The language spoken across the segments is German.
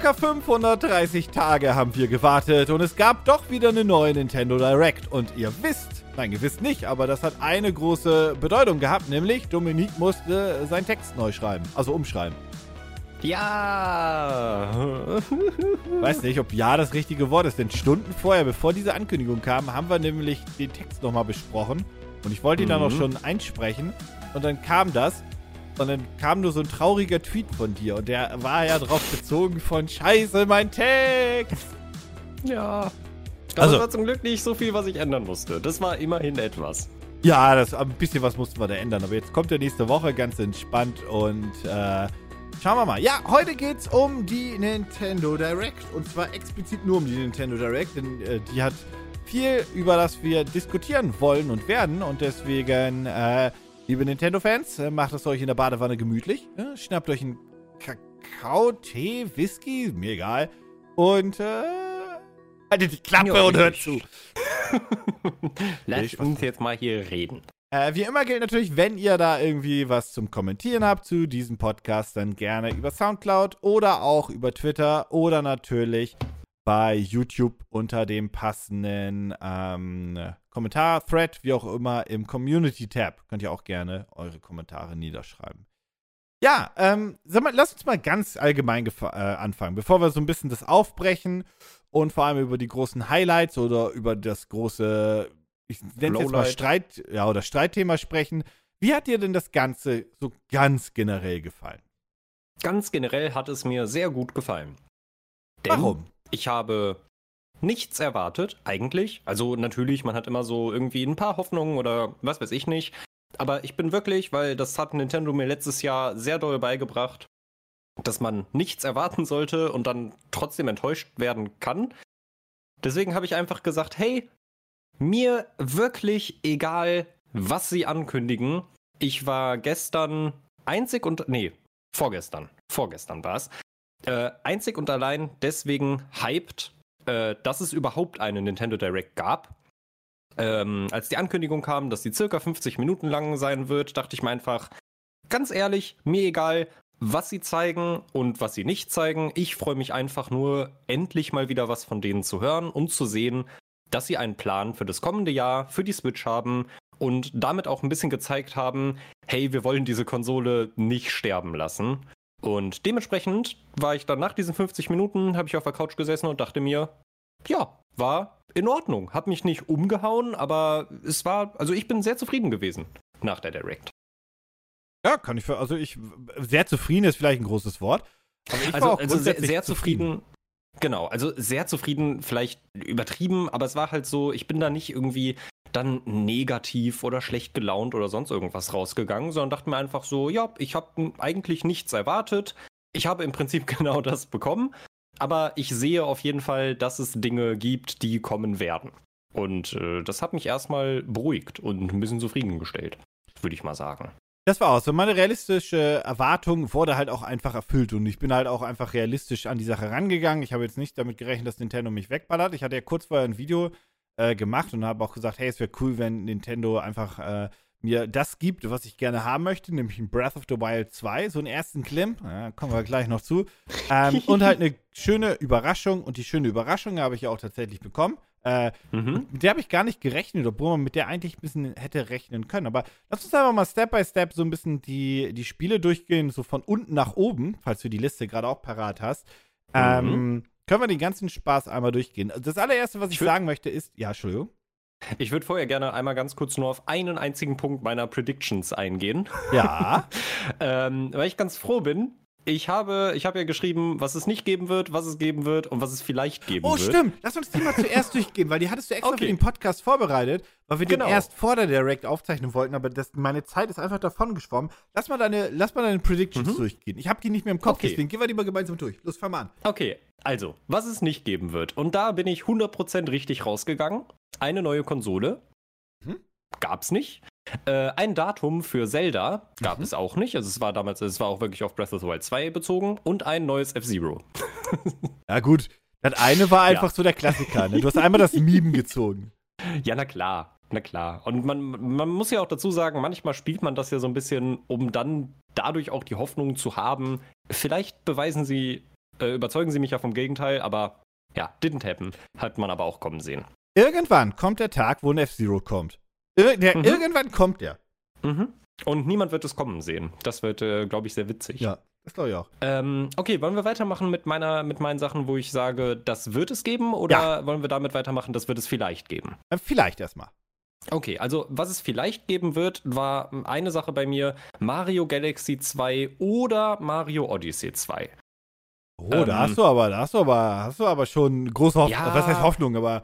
Circa 530 Tage haben wir gewartet und es gab doch wieder eine neue Nintendo Direct. Und ihr wisst, nein, ihr wisst nicht, aber das hat eine große Bedeutung gehabt, nämlich Dominik musste seinen Text neu schreiben, also umschreiben. Ja! Weiß nicht, ob ja das richtige Wort ist, denn Stunden vorher, bevor diese Ankündigung kam, haben wir nämlich den Text nochmal besprochen und ich wollte ihn dann auch Mhm. schon einsprechen und dann kam das und dann kam nur so ein trauriger Tweet von dir und der war ja drauf bezogen von Scheiße, mein Text. Ja. Aber Also- es war zum Glück nicht so viel, was ich ändern musste. Das war immerhin etwas. Ja, das, ein bisschen was mussten wir da ändern, aber jetzt kommt der nächste Woche ganz entspannt und äh, schauen wir mal. Ja, heute geht's um die Nintendo Direct und zwar explizit nur um die Nintendo Direct, denn äh, die hat viel, über das wir diskutieren wollen und werden und deswegen, äh, liebe Nintendo-Fans, äh, macht es euch in der Badewanne gemütlich, äh, schnappt euch einen Kakao, Tee, Whisky, mir egal und äh, haltet die Klappe Ja, und hört zu. Lass Ich- uns jetzt mal hier reden. Äh, wie immer gilt natürlich, wenn ihr da irgendwie was zum Kommentieren habt zu diesem Podcast, dann gerne über Soundcloud oder auch über Twitter oder natürlich bei YouTube unter dem passenden ähm, Kommentar-Thread, wie auch immer, im Community-Tab. Könnt ihr auch gerne eure Kommentare niederschreiben. Ja, ähm, mal, lass uns mal ganz allgemein äh, anfangen, bevor wir so ein bisschen das aufbrechen und vor allem über die großen Highlights oder über das große, ich nenne es jetzt mal. Streit, ja, oder Streitthema sprechen. Wie hat dir denn das Ganze so ganz generell gefallen? Ganz generell hat es mir sehr gut gefallen. Denn Warum? Ich habe nichts erwartet, eigentlich. Also natürlich, man hat immer so irgendwie ein paar Hoffnungen oder was weiß ich nicht. Aber ich bin wirklich, weil das hat Nintendo mir letztes Jahr sehr doll beigebracht, dass man nichts erwarten sollte und dann trotzdem enttäuscht werden kann. Deswegen habe ich einfach gesagt, hey, mir wirklich egal, was sie ankündigen. Ich war gestern einzig und nee, vorgestern, vorgestern war es, äh, einzig und allein deswegen hyped, äh, dass es überhaupt eine Nintendo Direct gab. Ähm, als die Ankündigung kam, dass die circa 50 Minuten lang sein wird, dachte ich mir einfach, ganz ehrlich, mir egal, was sie zeigen und was sie nicht zeigen. Ich freue mich einfach nur, endlich mal wieder was von denen zu hören und zu sehen, dass sie einen Plan für das kommende Jahr, für die Switch haben und damit auch ein bisschen gezeigt haben, hey, wir wollen diese Konsole nicht sterben lassen. Und dementsprechend war ich dann nach diesen 50 Minuten, habe ich auf der Couch gesessen und dachte mir, ja, war in Ordnung. Hab mich nicht umgehauen, aber es war, also ich bin sehr zufrieden gewesen nach der Direct. Ja, kann ich, für, also ich, sehr zufrieden ist vielleicht ein großes Wort. Aber ich war Also, auch also sehr, sehr zufrieden. Genau, also sehr zufrieden, vielleicht übertrieben, aber es war halt so, ich bin da nicht irgendwie dann negativ oder schlecht gelaunt oder sonst irgendwas rausgegangen, sondern dachte mir einfach so, ja, ich habe eigentlich nichts erwartet. Ich habe im Prinzip genau das bekommen, aber ich sehe auf jeden Fall, dass es Dinge gibt, die kommen werden. Und äh, das hat mich erstmal beruhigt und ein bisschen zufriedengestellt, würde ich mal sagen. Das war auch so. Meine realistische Erwartung wurde halt auch einfach erfüllt und ich bin halt auch einfach realistisch an die Sache rangegangen. Ich habe jetzt nicht damit gerechnet, dass Nintendo mich wegballert. Ich hatte ja kurz vorher ein Video äh, gemacht und habe auch gesagt, hey, es wäre cool, wenn Nintendo einfach äh, mir das gibt, was ich gerne haben möchte, nämlich ein Breath of the Wild 2, so einen ersten Klimm, ja, kommen wir gleich noch zu, ähm, und halt eine schöne Überraschung und die schöne Überraschung habe ich ja auch tatsächlich bekommen. Äh, Mhm. mit der habe ich gar nicht gerechnet, obwohl man mit der eigentlich ein bisschen hätte rechnen können. Aber lass uns einfach mal Step by Step so ein bisschen die, die Spiele durchgehen, so von unten nach oben, falls du die Liste gerade auch parat hast. Ähm, können wir den ganzen Spaß einmal durchgehen. Das allererste, was ich, Ich sagen möchte, ist, ja, Entschuldigung. Ich würde vorher gerne einmal ganz kurz nur auf einen einzigen Punkt meiner Predictions eingehen. Ja, Ähm, weil ich ganz froh bin. Ich habe, ich habe ja geschrieben, was es nicht geben wird, was es geben wird und was es vielleicht geben oh, wird. stimmt. Lass uns die mal zuerst durchgehen, weil die hattest du extra Okay. für den Podcast vorbereitet, weil wir Genau. den erst vor der Direct aufzeichnen wollten, aber das, meine Zeit ist einfach davon geschwommen. Lass mal deine, lass mal deine Predictions Mhm. durchgehen. Ich habe die nicht mehr im Kopf, Okay. deswegen gehen wir die mal gemeinsam durch. Los, fang mal an. Okay, also, was es nicht geben wird. Und da bin ich 100% richtig rausgegangen. Eine neue Konsole. Mhm. Gab's nicht. Äh, ein Datum für Zelda gab Mhm. es auch nicht. Also es war damals, es war auch wirklich auf Breath of the Wild 2 bezogen. Und ein neues F-Zero. Ja, gut. Das eine war einfach Ja. so der Klassiker. Ne? Du hast einmal das Meme gezogen. Ja, na klar. Na klar. Und man, man muss ja auch dazu sagen, manchmal spielt man das ja so ein bisschen, um dann dadurch auch die Hoffnung zu haben, vielleicht beweisen sie äh, überzeugen Sie mich ja vom Gegenteil, aber ja, didn't happen. Hat man aber auch kommen sehen. Irgendwann kommt der Tag, wo ein F-Zero kommt. Ir der, Mhm. Irgendwann kommt der. Mhm. Und niemand wird es kommen sehen. Das wird, äh, glaube ich, sehr witzig. Ja, das glaube ich auch. Ähm, okay, wollen wir weitermachen mit, meiner, mit meinen Sachen, wo ich sage, das wird es geben? Oder wollen wir damit weitermachen, das wird es vielleicht geben? Äh, vielleicht erstmal. Okay, also was es vielleicht geben wird, war eine Sache bei mir: Mario Galaxy 2 oder Mario Odyssey 2. Oh, Ähm. da hast du aber, da hast du aber, hast du aber schon große Hoffnung. Ja. Was heißt Hoffnung, aber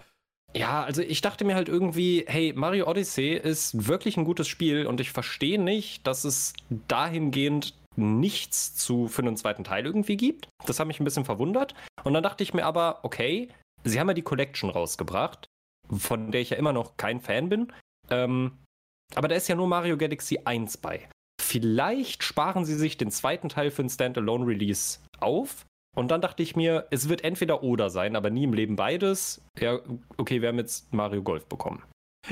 Ja, also ich dachte mir halt irgendwie, hey, Mario Odyssey ist wirklich ein gutes Spiel und ich verstehe nicht, dass es dahingehend nichts zu für einen zweiten Teil irgendwie gibt. Das hat mich ein bisschen verwundert. Und dann dachte ich mir aber, okay, sie haben ja die Collection rausgebracht, von der ich ja immer noch kein Fan bin. Ähm, aber da ist ja nur Mario Galaxy 1 bei. Vielleicht sparen sie sich den zweiten Teil für ein Standalone-Release auf. Und dann dachte ich mir, es wird entweder oder sein, aber nie im Leben beides. Ja, okay, wir haben jetzt Mario Golf bekommen.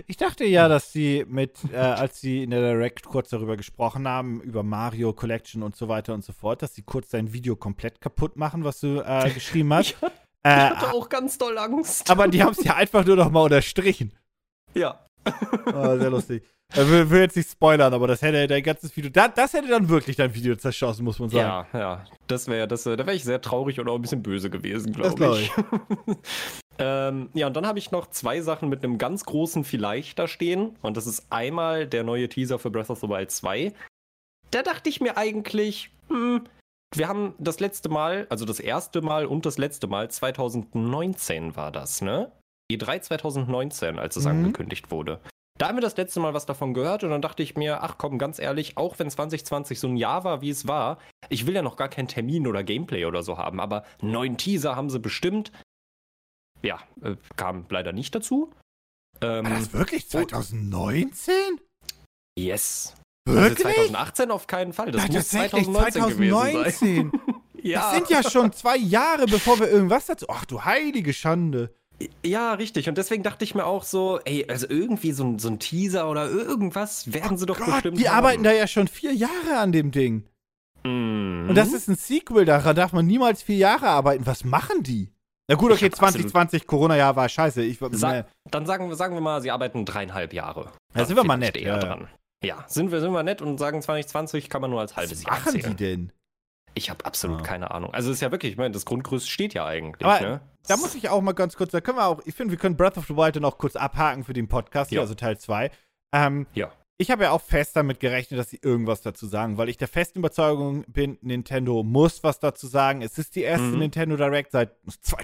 ich dachte ja, dass sie mit, äh, als sie in der Direct kurz darüber gesprochen haben, über Mario Collection und so weiter und so fort, dass sie kurz dein Video komplett kaputt machen, was du äh, geschrieben hast. Ich, ich äh, hatte auch ganz doll Angst. aber die haben es ja einfach nur noch mal unterstrichen. ja. Oh, sehr lustig. Ich will, will jetzt nicht spoilern, aber das hätte dein ganzes Video, da, das hätte dann wirklich dein Video zerschossen, muss man sagen. Ja, ja. Das wäre, das, äh, da wäre ich sehr traurig und auch ein bisschen böse gewesen, Das glaube glaub ich. ähm, ja, und dann habe ich noch zwei Sachen mit einem ganz großen Vielleicht da stehen. Und das ist einmal der neue Teaser für Breath of the Wild 2. Da dachte ich mir eigentlich, hm, wir haben das letzte Mal, also das erste Mal und das letzte Mal, 2019 war das, ne? E3 2019, als es Mhm. angekündigt wurde. Da haben wir das letzte Mal was davon gehört und dann dachte ich mir, ach komm, ganz ehrlich, auch wenn 2020 so ein Jahr war, wie es war, ich will ja noch gar keinen Termin oder Gameplay oder so haben, aber neuen Teaser haben sie bestimmt. Ja, äh, kam leider nicht dazu. Ähm, War das wirklich 2019? yes. Also Wirklich? 2018 auf keinen Fall. Das Ja, muss tatsächlich 2019, gewesen sein. 2019. Ja, Das sind ja schon zwei Jahre, bevor wir irgendwas dazu. Ach du heilige Schande. Ja, richtig. Und deswegen dachte ich mir auch so, ey, also irgendwie so ein, so ein Teaser oder irgendwas werden sie doch Gott, bestimmt die haben. arbeiten da ja schon vier Jahre an dem Ding. Mhm. Und das ist ein Sequel, daran darf man niemals vier Jahre arbeiten. Was machen die? Na gut, okay, hab absolut- 2020, Corona-Jahr war scheiße. Ich, Sa äh, dann sagen, wir- sagen wir mal, sie arbeiten dreieinhalb Jahre. Ja, sind wir mal vielleicht nett, Eher ja. dran. Ja, sind wir, sind wir nett und sagen 2020 kann man nur als halbes was Jahr machen zählen. die denn? Ich habe absolut Ah. keine Ahnung. Also es ist ja wirklich, ich meine, das Grundgerüst steht ja eigentlich. Aber ne? Da muss ich auch mal ganz kurz, da können wir auch, ich finde, wir können Breath of the Wild dann auch kurz abhaken für den Podcast, hier, Ja. also Teil 2. Ähm, Ja. Ich habe ja auch fest damit gerechnet, dass sie irgendwas dazu sagen, weil ich der festen Überzeugung bin, Nintendo muss was dazu sagen. Es ist die erste Mhm. Nintendo Direct seit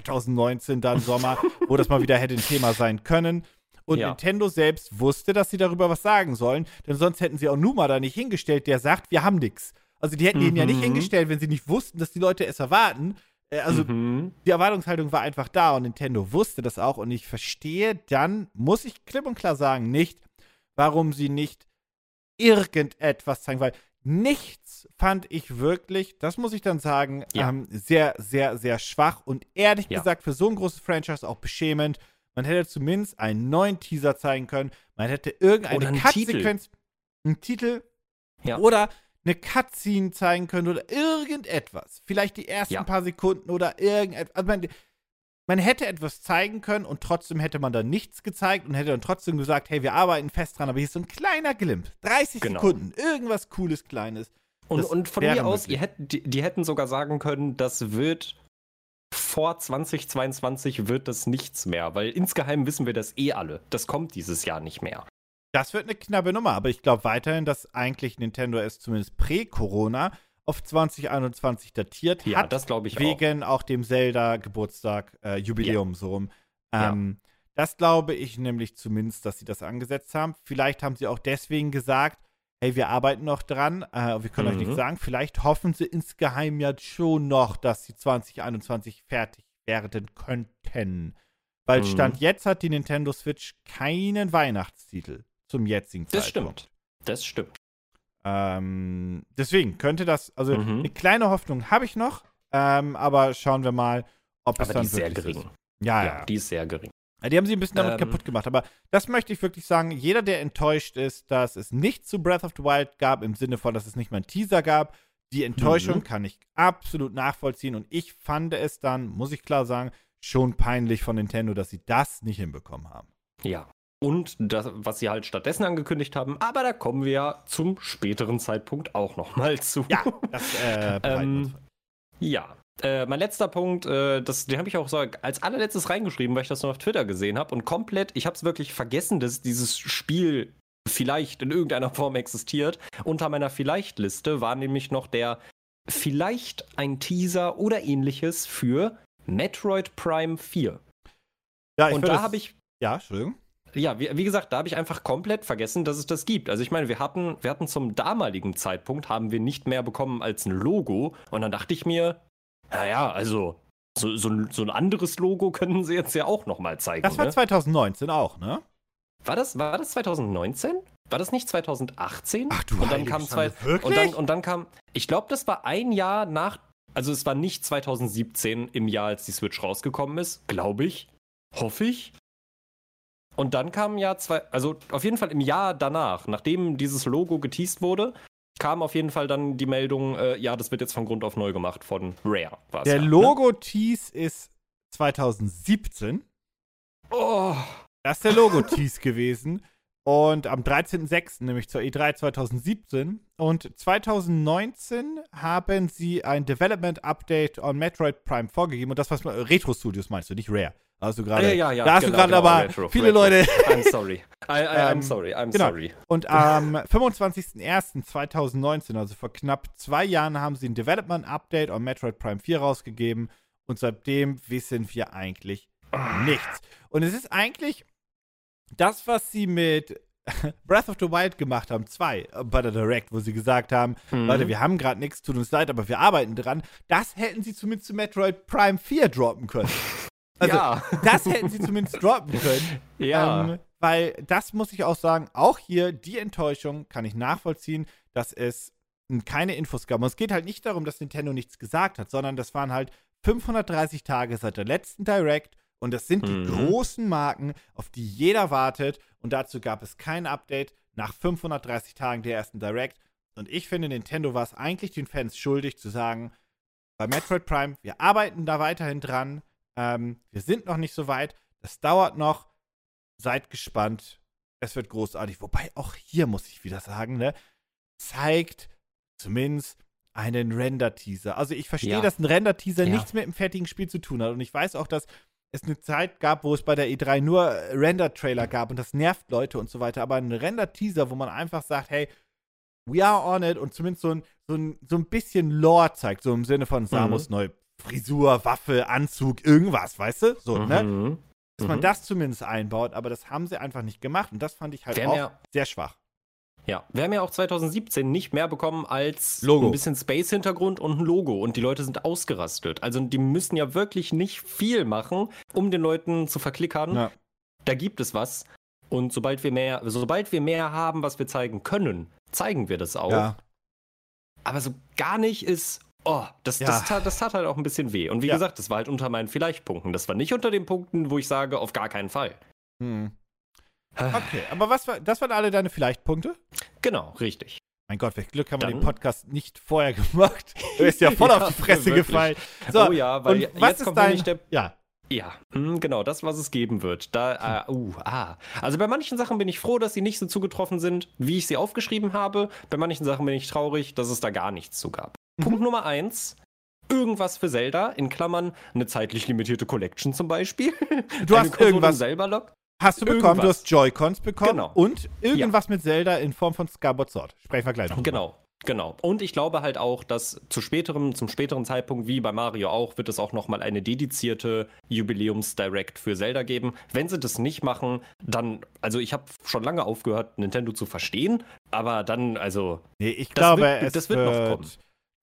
2019 dann Sommer, wo das mal wieder hätte ein Thema sein können. Und Ja. Nintendo selbst wusste, dass sie darüber was sagen sollen, denn sonst hätten sie auch Numa da nicht hingestellt, der sagt, wir haben nix. Also die hätten ihn ja nicht Mhm. hingestellt, wenn sie nicht wussten, dass die Leute es erwarten. Äh, Also mhm. die Erwartungshaltung war einfach da und Nintendo wusste das auch und ich verstehe dann, muss ich klipp und klar sagen, nicht, warum sie nicht irgendetwas zeigen, weil nichts fand ich wirklich, das muss ich dann sagen, Ja. ähm, sehr, sehr, sehr schwach und ehrlich Ja. gesagt für so ein großes Franchise auch beschämend. Man hätte zumindest einen neuen Teaser zeigen können, man hätte irgendeine Cut-Sequenz, einen Titel Ja. oder eine Cutscene zeigen können oder irgendetwas. Vielleicht die ersten Ja. paar Sekunden oder irgendetwas. Also man, man hätte etwas zeigen können und trotzdem hätte man dann nichts gezeigt und hätte dann trotzdem gesagt, hey, wir arbeiten fest dran, aber hier ist so ein kleiner Glimp. 30 Genau. Sekunden, irgendwas Cooles, Kleines. Und, und von mir aus, hätt, die, die hätten sogar sagen können, das wird vor 2022 wird das nichts mehr, weil insgeheim wissen wir das eh alle. Das kommt dieses Jahr nicht mehr. Das wird eine knappe Nummer, aber ich glaube weiterhin, dass eigentlich Nintendo es zumindest prä-Corona auf 2021 datiert Ja, hat. das glaube ich auch. wegen auch. dem Zelda-Geburtstag, äh, Jubiläum so rum. Ja. Ähm, Das glaube ich nämlich zumindest, dass sie das angesetzt haben. Vielleicht haben sie auch deswegen gesagt, hey, wir arbeiten noch dran, äh, wir können euch Mhm. nicht sagen. Vielleicht hoffen sie insgeheim ja schon noch, dass sie 2021 fertig werden könnten. Weil Mhm. Stand jetzt hat die Nintendo Switch keinen Weihnachtstitel zum jetzigen Das Zeitpunkt. stimmt. Das stimmt. Ähm, deswegen könnte das, also Mhm. eine kleine Hoffnung habe ich noch, ähm, aber schauen wir mal, ob es Aber dann die ist sehr gering. Ist. Ja, Ja, ja. die ist sehr gering. Die haben sie ein bisschen damit Ähm, kaputt gemacht. Aber das möchte ich wirklich sagen. Jeder, der enttäuscht ist, dass es nicht zu Breath of the Wild gab, im Sinne von, dass es nicht mal einen Teaser gab, Die Enttäuschung Mhm. kann ich absolut nachvollziehen und ich fand es dann, muss ich klar sagen, schon peinlich von Nintendo, dass sie das nicht hinbekommen haben. Ja. Und das, was sie halt stattdessen angekündigt haben, aber da kommen wir ja zum späteren Zeitpunkt auch nochmal zu. Ja, das äh, Ähm, Ja. Äh, mein letzter Punkt, äh, das, den habe ich auch so als allerletztes reingeschrieben, weil ich das nur auf Twitter gesehen habe und komplett, ich habe es wirklich vergessen, dass dieses Spiel vielleicht in irgendeiner Form existiert. Unter meiner Vielleicht-Liste war nämlich noch der vielleicht ein Teaser oder ähnliches für Metroid Prime 4. Ja, ich und da habe ich Ja, Entschuldigung. Ja, wie, wie gesagt, da habe ich einfach komplett vergessen, dass es das gibt. Also ich meine, wir hatten, wir hatten zum damaligen Zeitpunkt, haben wir nicht mehr bekommen als ein Logo. Und dann dachte ich mir, naja, also so, so, ein- so ein anderes Logo können sie jetzt ja auch nochmal zeigen. Das war ne? 2019 auch, ne? war, das, war das 2019? War das nicht 2018? Ach du und dann kam zwei, wirklich? und dann und dann kam, ich glaube, das war ein Jahr nach, also es war nicht 2017 im Jahr, als die Switch rausgekommen ist, glaube ich, hoffe ich. Und dann kam ja zwei, also auf jeden Fall im Jahr danach, nachdem dieses Logo geteased wurde, kam auf jeden Fall dann die Meldung, äh, ja, das wird jetzt von Grund auf neu gemacht von Rare. Der ja, ne? Logo-Tease ist 2017. Oh, Das ist der Logo-Tease gewesen. Und am 13.06., nämlich zur E E3 2017. Und 2019 haben sie ein Development Update on Metroid Prime vorgegeben. Und das, was Retro Studios meinst du, nicht Rare. Da hast du gerade. ja, ja, ja, da hast du genau, gerade genau, aber Retro, viele Retro. Leute. I'm sorry. I, I, I'm Ähm, sorry, I'm genau. sorry. Und am 25.01.2019, also vor knapp zwei Jahren, haben sie ein Development Update on Metroid Prime 4 rausgegeben. Und seitdem wissen wir eigentlich nichts. Und es ist eigentlich das, was sie mit Breath of the Wild gemacht haben, zwei, äh, bei der Direct, wo sie gesagt haben, Mhm. Leute, wir haben gerade nichts, tut uns leid, aber wir arbeiten dran. Das hätten sie zumindest zu Metroid Prime 4 droppen können. Also, ja. das hätten sie zumindest droppen können. ja. Ähm, weil das muss ich auch sagen, auch hier die Enttäuschung kann ich nachvollziehen, dass es keine Infos gab. Und es geht halt nicht darum, dass Nintendo nichts gesagt hat, sondern das waren halt 530 Tage seit der letzten Direct und das sind die Mhm. großen Marken, auf die jeder wartet und dazu gab es kein Update nach 530 Tagen der ersten Direct. Und ich finde, Nintendo war es eigentlich den Fans schuldig zu sagen, bei Metroid Prime, wir arbeiten da weiterhin dran, ähm, wir sind noch nicht so weit, das dauert noch, seid gespannt, es wird großartig. Wobei auch hier muss ich wieder sagen, ne, zeigt zumindest einen Render-Teaser. Also ich verstehe, Ja. dass ein Render-Teaser Ja. nichts mit dem fertigen Spiel zu tun hat. Und ich weiß auch, dass es eine Zeit gab, wo es bei der E3 nur äh, Render-Trailer gab und das nervt Leute und so weiter. Aber ein Render-Teaser, wo man einfach sagt, hey, we are on it und zumindest so ein, so ein, so ein bisschen Lore zeigt, so im Sinne von Samus neue Frisur, Waffe, Anzug, irgendwas, weißt du? So, ne? Mhm. Dass man Mhm. das zumindest einbaut, aber das haben sie einfach nicht gemacht und das fand ich halt haben auch sehr schwach. Ja, wir haben ja auch 2017 nicht mehr bekommen als Logo. ein bisschen Space-Hintergrund und ein Logo und die Leute sind ausgerastet. Also die müssen ja wirklich nicht viel machen, um den Leuten zu verklickern. Ja. Da gibt es was. Und sobald wir mehr, sobald wir mehr haben, was wir zeigen können, zeigen wir das auch. Ja. Aber so gar nicht ist. Oh, das, Ja. das, tat, das tat halt auch ein bisschen weh. Und wie Ja. gesagt, das war halt unter meinen Vielleicht-Punkten. Das war nicht unter den Punkten, wo ich sage, auf gar keinen Fall. Hm. Okay, aber was war, das waren alle deine Vielleicht-Punkte? Genau, richtig. Mein Gott, welch Glück haben wir den Podcast nicht vorher gemacht. Du bist ja voll Ja, auf die Fresse wirklich. gefallen. So, oh ja, weil und was jetzt ist kommt dein, nämlich der ja, Ja, hm, genau, das, was es geben wird. Da, äh, uh, ah. Also bei manchen Sachen bin ich froh, dass sie nicht so zugetroffen sind, wie ich sie aufgeschrieben habe. Bei manchen Sachen bin ich traurig, dass es da gar nichts zu gab. Mhm. Punkt Nummer eins. Irgendwas für Zelda, in Klammern eine zeitlich limitierte Collection zum Beispiel. Du hast Konsole irgendwas- selber lock. Hast du bekommen, du Irgendwas. hast Joy-Cons bekommen Genau. und irgendwas mit Zelda in Form von Skyward Sword. Sprechen wir gleich noch. Genau, genau. Und ich glaube halt auch, dass zu späterem, zum späteren Zeitpunkt, wie bei Mario auch, wird es auch nochmal eine dedizierte Jubiläums-Direct für Zelda geben. Wenn sie das nicht machen, dann, also ich habe schon lange aufgehört, Nintendo zu verstehen, aber dann, also, Nee, ich Das glaube, wird- es das wird noch wird kommen.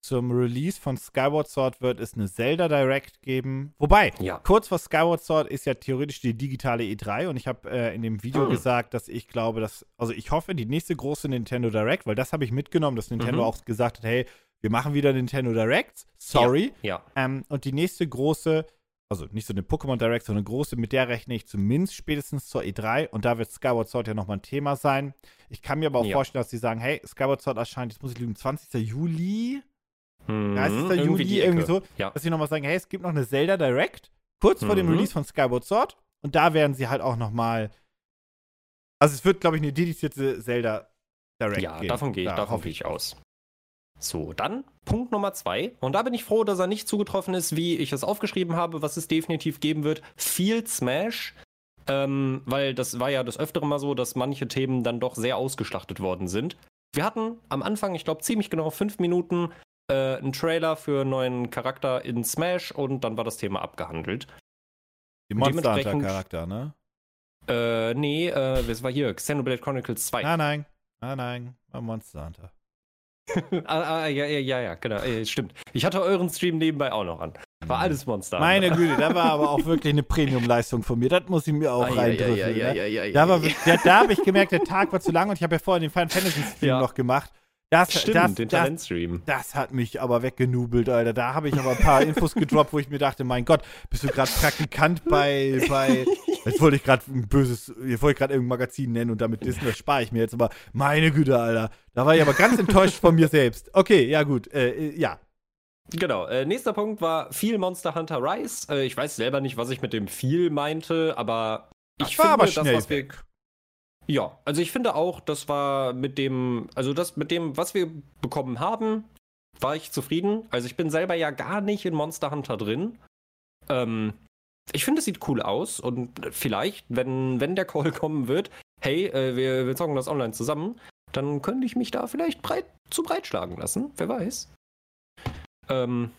Zum Release von Skyward Sword wird es eine Zelda Direct geben. Wobei, Ja. kurz vor Skyward Sword ist ja theoretisch die digitale E3 und ich habe äh, in dem Video Hm. gesagt, dass ich glaube, dass, also ich hoffe, die nächste große Nintendo Direct, weil das habe ich mitgenommen, dass Nintendo Mhm. auch gesagt hat, hey, wir machen wieder Nintendo Directs, sorry. ja. Ähm, und die nächste große, also nicht so eine Pokémon Direct, sondern eine große, mit der rechne ich zumindest spätestens zur E3 und da wird Skyward Sword ja nochmal ein Thema sein. Ich kann mir aber auch Ja. vorstellen, dass sie sagen, hey, Skyward Sword erscheint, jetzt muss ich lügen, 20. Juli Hm, 30. irgendwie Juli, die irgendwie Ecke. so, Ja. dass sie nochmal sagen, hey, es gibt noch eine Zelda Direct, kurz vor dem Mhm. Release von Skyward Sword. Und da werden sie halt auch nochmal. Also es wird, glaube ich, eine dedizierte Zelda Direct Ja, geben. davon gehe ich, Da davon gehe ich aus. So, dann Punkt Nummer zwei. Und da bin ich froh, dass er nicht zugetroffen ist, wie ich es aufgeschrieben habe, was es definitiv geben wird. Field Smash. Ähm, weil das war ja das Öfteren mal so, dass manche Themen dann doch sehr ausgeschlachtet worden sind. Wir hatten am Anfang, ich glaube, ziemlich genau fünf Minuten äh, einen Trailer für einen neuen Charakter in Smash und dann war das Thema abgehandelt. Die Monster Hunter Charakter, ne? Äh, nee, äh, das war hier, Xenoblade Chronicles 2. Nein, nein. Nein, nein. War Monster Hunter. Ah, ah, ja, ja, ja, ja, genau, äh, stimmt. Ich hatte euren Stream nebenbei auch noch an. War alles Monster. Meine Güte, da war aber auch wirklich eine Premium-Leistung von mir. Das muss ich mir auch Ah, ja, reindrücken. ja, ja, ne? ja, ja, Da, war, da, da habe ich gemerkt, der Tag war zu lang und ich habe ja vorher den Final Fantasy Stream noch gemacht. Das, Stimmt, das, den das, Talentstream. das hat mich aber weggenubelt, Alter. Da habe ich aber ein paar Infos gedroppt, wo ich mir dachte, mein Gott, bist du gerade Praktikant bei, bei jetzt wollte ich gerade ein böses, jetzt wollte ich gerade irgendein Magazin nennen und damit dissen, das spare ich mir jetzt, aber meine Güte, Alter. Da war ich aber ganz enttäuscht von mir selbst. Okay, ja gut, äh, äh, ja. Genau, äh, nächster Punkt war viel Monster Hunter Rise. Äh, ich weiß selber nicht, was ich mit dem viel meinte, aber ich Das war finde, aber das, was wir. weg. Ja, also ich finde auch, das war mit dem, also das mit dem, was wir bekommen haben, war ich zufrieden. Also ich bin selber ja gar nicht in Monster Hunter drin. Ähm, ich finde, es sieht cool aus und vielleicht, wenn, wenn der Call kommen wird, hey, äh, wir, wir zocken das online zusammen, dann könnte ich mich da vielleicht breit, zu breit schlagen lassen. Wer weiß. Ähm,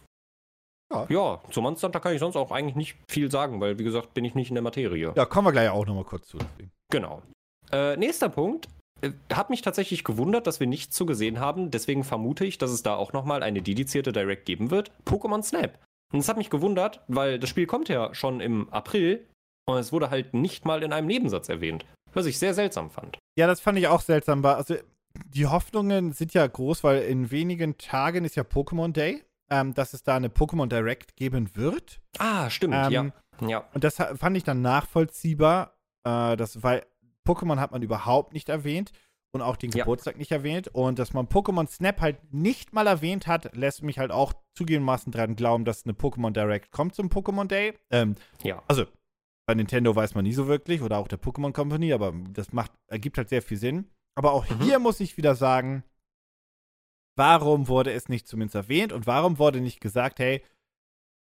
Ja. ja. zu Monster Hunter kann ich sonst auch eigentlich nicht viel sagen, weil, wie gesagt, bin ich nicht in der Materie. Ja, kommen wir gleich auch nochmal kurz zu. Deswegen. Genau. Äh, nächster Punkt. Äh, Hat mich tatsächlich gewundert, dass wir nichts zu gesehen haben. Deswegen vermute ich, dass es da auch nochmal eine dedizierte Direct geben wird. Pokémon Snap. Und es hat mich gewundert, weil das Spiel kommt ja schon im April und es wurde halt nicht mal in einem Nebensatz erwähnt. Was ich sehr seltsam fand. Ja, das fand ich auch seltsam. Also, die Hoffnungen sind ja groß, weil in wenigen Tagen ist ja Pokémon Day, ähm, dass es da eine Pokémon Direct geben wird. Ah, stimmt, Ähm, ja. Ja. Und das fand ich dann nachvollziehbar, äh, das, weil Pokémon hat man überhaupt nicht erwähnt und auch den Ja. Geburtstag nicht erwähnt. Und dass man Pokémon Snap halt nicht mal erwähnt hat, lässt mich halt auch zugegebenermaßen dran glauben, dass eine Pokémon Direct kommt zum Pokémon Day. Ähm, Ja. also, bei Nintendo weiß man nie so wirklich oder auch der Pokémon Company, aber das macht, ergibt halt sehr viel Sinn. Aber auch Mhm. hier muss ich wieder sagen, warum wurde es nicht zumindest erwähnt und warum wurde nicht gesagt, hey,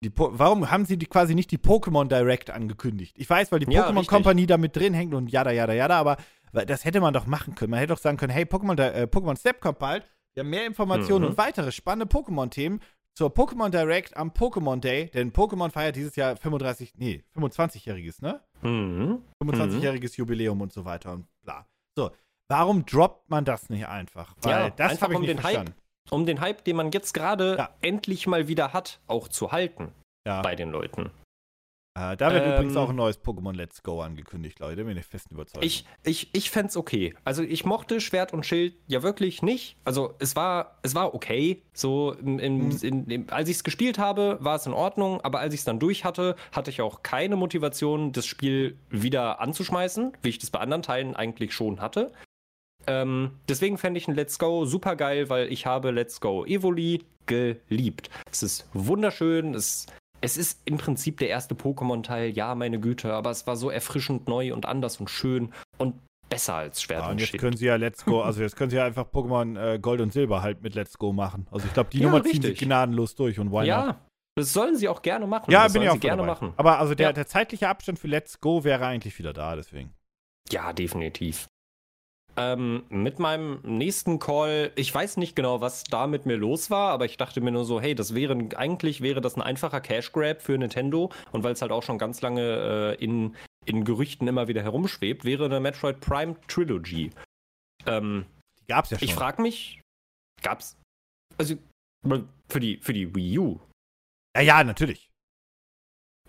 die po warum haben sie die quasi nicht die Pokémon Direct angekündigt? Ich weiß, weil die Ja, Pokémon. Company da mit drin hängt und jada, jada, jada, aber das hätte man doch machen können. Man hätte doch sagen können, hey, Pokémon äh, Pokémon Snap kommt bald, wir haben mehr Informationen Mhm. und weitere spannende Pokémon-Themen zur Pokémon Direct am Pokémon Day, denn Pokémon feiert dieses Jahr 35, nee, 25-jähriges, ne? Mhm. 25-jähriges Jubiläum und so weiter und bla. So, warum droppt man das nicht einfach? Weil Ja, das habe ich um nicht den Hype verstanden. Um den Hype, den man jetzt gerade Ja. endlich mal wieder hat, auch zu halten Ja. bei den Leuten. Äh, da wird Ähm, übrigens auch ein neues Pokémon Let's Go angekündigt, Leute, bin ich festen Überzeugung. Ich, ich, ich fände okay. Also ich mochte Schwert und Schild ja wirklich nicht. Also es war, es war okay. So in, in, Mhm. in, in, als ich es gespielt habe, war es in Ordnung, aber als ich es dann durch hatte, hatte ich auch keine Motivation, das Spiel wieder anzuschmeißen, wie ich das bei anderen Teilen eigentlich schon hatte. Ähm, deswegen fände ich ein Let's Go super geil, weil ich habe Let's Go Evoli geliebt. Es ist wunderschön, es, es ist im Prinzip der erste Pokémon-Teil, ja, meine Güte, aber es war so erfrischend neu und anders und schön und besser als Schwert ja, und und jetzt Schild. können sie ja Let's Go, also jetzt können sie ja einfach Pokémon äh, Gold und Silber halt mit Let's Go machen. Also ich glaube, die Ja, Nummer ziehen sie richtig. gnadenlos durch und why not? ja, das sollen sie auch gerne machen. Ja, das bin ich auch sie gerne dabei. machen. Aber also der, Ja. der zeitliche Abstand für Let's Go wäre eigentlich wieder da, deswegen. Ja, definitiv. Ähm, mit meinem nächsten Call, ich weiß nicht genau, was da mit mir los war, aber ich dachte mir nur so, hey, das wäre eigentlich wäre das ein einfacher Cash Grab für Nintendo und weil es halt auch schon ganz lange äh, in, in Gerüchten immer wieder herumschwebt, wäre eine Metroid Prime Trilogy. Ähm, Die gab's ja schon. ich frage mich, gab's also für die für die Wii U? ja, ja, natürlich.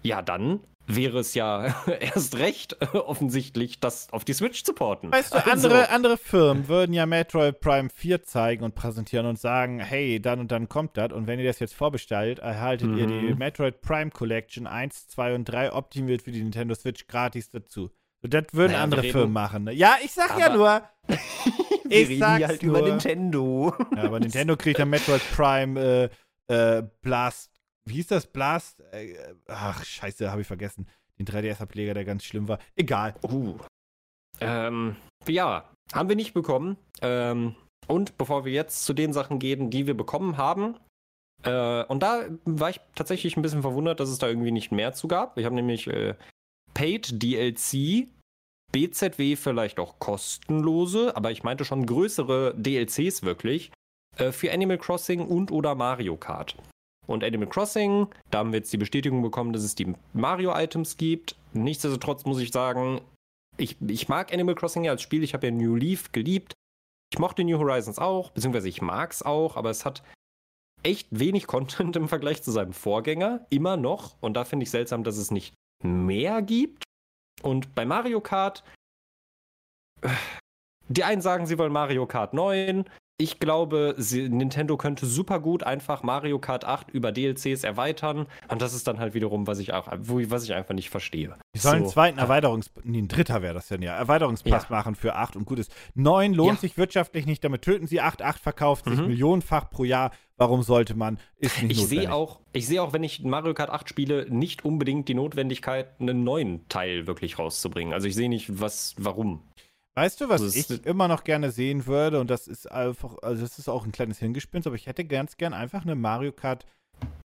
Ja, dann wäre es ja erst recht äh, offensichtlich, das auf die Switch zu porten. Weißt du, Also- andere, andere Firmen würden ja Metroid Prime 4 zeigen und präsentieren und sagen, hey, dann und dann kommt das und wenn ihr das jetzt vorbestellt, erhaltet ihr die Mhm. Metroid Prime Collection 1, 2 und 3 optimiert für die Nintendo Switch gratis dazu. Das würden Naja, andere Firmen machen. Ne? Ja, ich sag ja nur. Ich reden sag's hier halt nur. über Nintendo. Ja, aber Nintendo kriegt dann Metroid Prime äh, äh, Blast, wie hieß das? Blast, äh, ach, scheiße, habe ich vergessen. Den 3DS-Ableger, der ganz schlimm war. Egal. Uh. Ähm, ja, haben wir nicht bekommen. Ähm, und bevor wir jetzt zu den Sachen gehen, die wir bekommen haben, äh, und da war ich tatsächlich ein bisschen verwundert, dass es da irgendwie nicht mehr zu gab. Ich habe nämlich äh, Paid DLC, BZW vielleicht auch kostenlose, aber ich meinte schon größere DLCs wirklich, äh, für Animal Crossing und oder Mario Kart. Und Animal Crossing, da haben wir jetzt die Bestätigung bekommen, dass es die Mario-Items gibt. Nichtsdestotrotz muss ich sagen, ich, ich mag Animal Crossing ja als Spiel. Ich habe ja New Leaf geliebt. Ich mochte New Horizons auch, beziehungsweise ich mag es auch, aber es hat echt wenig Content im Vergleich zu seinem Vorgänger, immer noch. Und da finde ich seltsam, dass es nicht mehr gibt. Und bei Mario Kart, die einen sagen, sie wollen Mario Kart 9, ich glaube, Nintendo könnte super gut einfach Mario Kart 8 über DLCs erweitern. Und das ist dann halt wiederum, was ich auch, was ich einfach nicht verstehe. Die sollen so. einen zweiten Erweiterungs-, nee, ein dritter wäre das denn ja, Erweiterungspass ja. machen für 8 und gutes. 9 lohnt ja. sich wirtschaftlich nicht, damit töten sie 8. 8 verkauft sich mhm. millionenfach pro Jahr. Warum sollte man? Ist nicht ich sehe auch, ich sehe auch, wenn ich Mario Kart 8 spiele, nicht unbedingt die Notwendigkeit, einen neuen Teil wirklich rauszubringen. Also ich sehe nicht, was, warum. Weißt du, was also ich immer noch gerne sehen würde? Und das ist einfach, also das ist auch ein kleines Hingespinst, aber ich hätte ganz gern einfach eine Mario Kart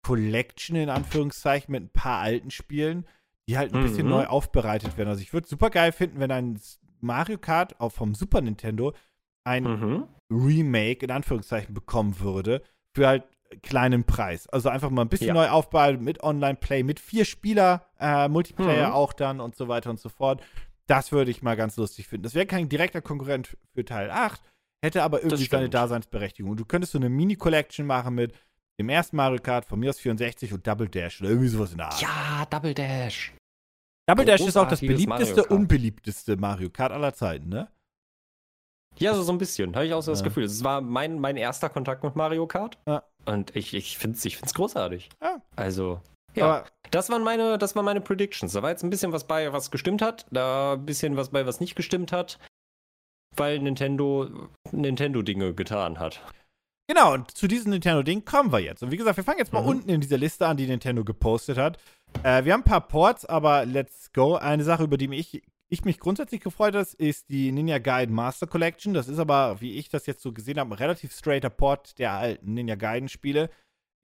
Collection in Anführungszeichen mit ein paar alten Spielen, die halt ein mhm. bisschen neu aufbereitet werden. Also ich würde super geil finden, wenn ein Mario Kart auch vom Super Nintendo ein mhm. Remake in Anführungszeichen bekommen würde für halt kleinen Preis. Also einfach mal ein bisschen ja. neu aufbereitet mit Online-Play, mit vier Spieler, äh, Multiplayer mhm. auch dann und so weiter und so fort. Das würde ich mal ganz lustig finden. Das wäre kein direkter Konkurrent für Teil 8, hätte aber irgendwie seine Daseinsberechtigung. Und du könntest so eine Mini-Collection machen mit dem ersten Mario Kart, von mir aus 64 und Double Dash oder irgendwie sowas in der Art. Ja, Double Dash. Double Dash ist auch das beliebteste, unbeliebteste Mario Kart aller Zeiten, ne? Ja, so, so ein bisschen. Habe ich auch so das Gefühl. Es war mein, mein erster Kontakt mit Mario Kart. Ja. Und ich, ich finde es ich find's großartig. Ja. Also, ja. Aber das waren meine, das waren meine Predictions. Da war jetzt ein bisschen was bei, was gestimmt hat, da ein bisschen was bei, was nicht gestimmt hat, weil Nintendo Nintendo-Dinge getan hat. Genau, und zu diesem Nintendo-Ding kommen wir jetzt. Und wie gesagt, wir fangen jetzt mal mhm. unten in dieser Liste an, die Nintendo gepostet hat. Äh, wir haben ein paar Ports, aber let's go. Eine Sache, über die mich, ich mich grundsätzlich gefreut habe, ist die Ninja Gaiden Master Collection. Das ist aber, wie ich das jetzt so gesehen habe, ein relativ straighter Port der alten Ninja Gaiden-Spiele.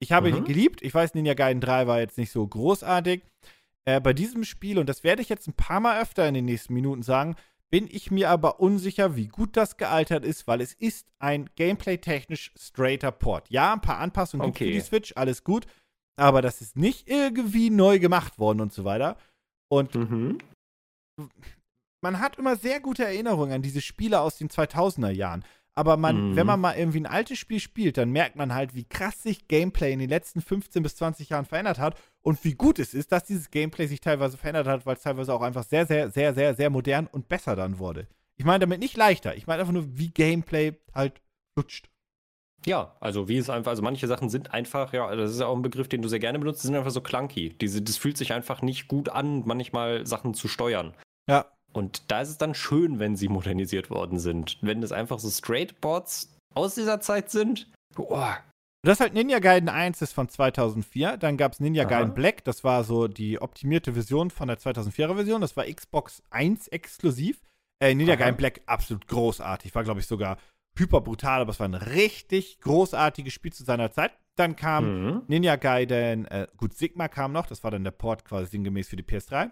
Ich habe mhm. ihn geliebt. Ich weiß, Ninja Gaiden 3 war jetzt nicht so großartig. Äh, bei diesem Spiel, und das werde ich jetzt ein paar Mal öfter in den nächsten Minuten sagen, bin ich mir aber unsicher, wie gut das gealtert ist, weil es ist ein gameplay-technisch straighter Port. Ja, ein paar Anpassungen okay. gibt für die Switch, alles gut, aber das ist nicht irgendwie neu gemacht worden und so weiter. Und mhm. man hat immer sehr gute Erinnerungen an diese Spiele aus den 2000er Jahren. Aber man, mhm. wenn man mal irgendwie ein altes Spiel spielt, dann merkt man halt, wie krass sich Gameplay in den letzten 15 bis 20 Jahren verändert hat und wie gut es ist, dass dieses Gameplay sich teilweise verändert hat, weil es teilweise auch einfach sehr, sehr, sehr, sehr, sehr modern und besser dann wurde. Ich meine damit nicht leichter. Ich meine einfach nur, wie Gameplay halt flutscht. Ja, also wie es einfach, also manche Sachen sind einfach, ja, das ist ja auch ein Begriff, den du sehr gerne benutzt, sind einfach so clunky. Diese, das fühlt sich einfach nicht gut an, manchmal Sachen zu steuern. Ja. Und da ist es dann schön, wenn sie modernisiert worden sind. Wenn es einfach so Straightboards aus dieser Zeit sind. Boah. Das ist halt Ninja Gaiden 1 ist von 2004. Dann gab es Ninja Aha. Gaiden Black. Das war so die optimierte Version von der 2004er Version. Das war Xbox 1 exklusiv. Äh, Ninja Aha. Gaiden Black absolut großartig. War, glaube ich, sogar hyper brutal, aber es war ein richtig großartiges Spiel zu seiner Zeit. Dann kam mhm. Ninja Gaiden, äh, gut, Sigma kam noch. Das war dann der Port quasi sinngemäß für die PS3.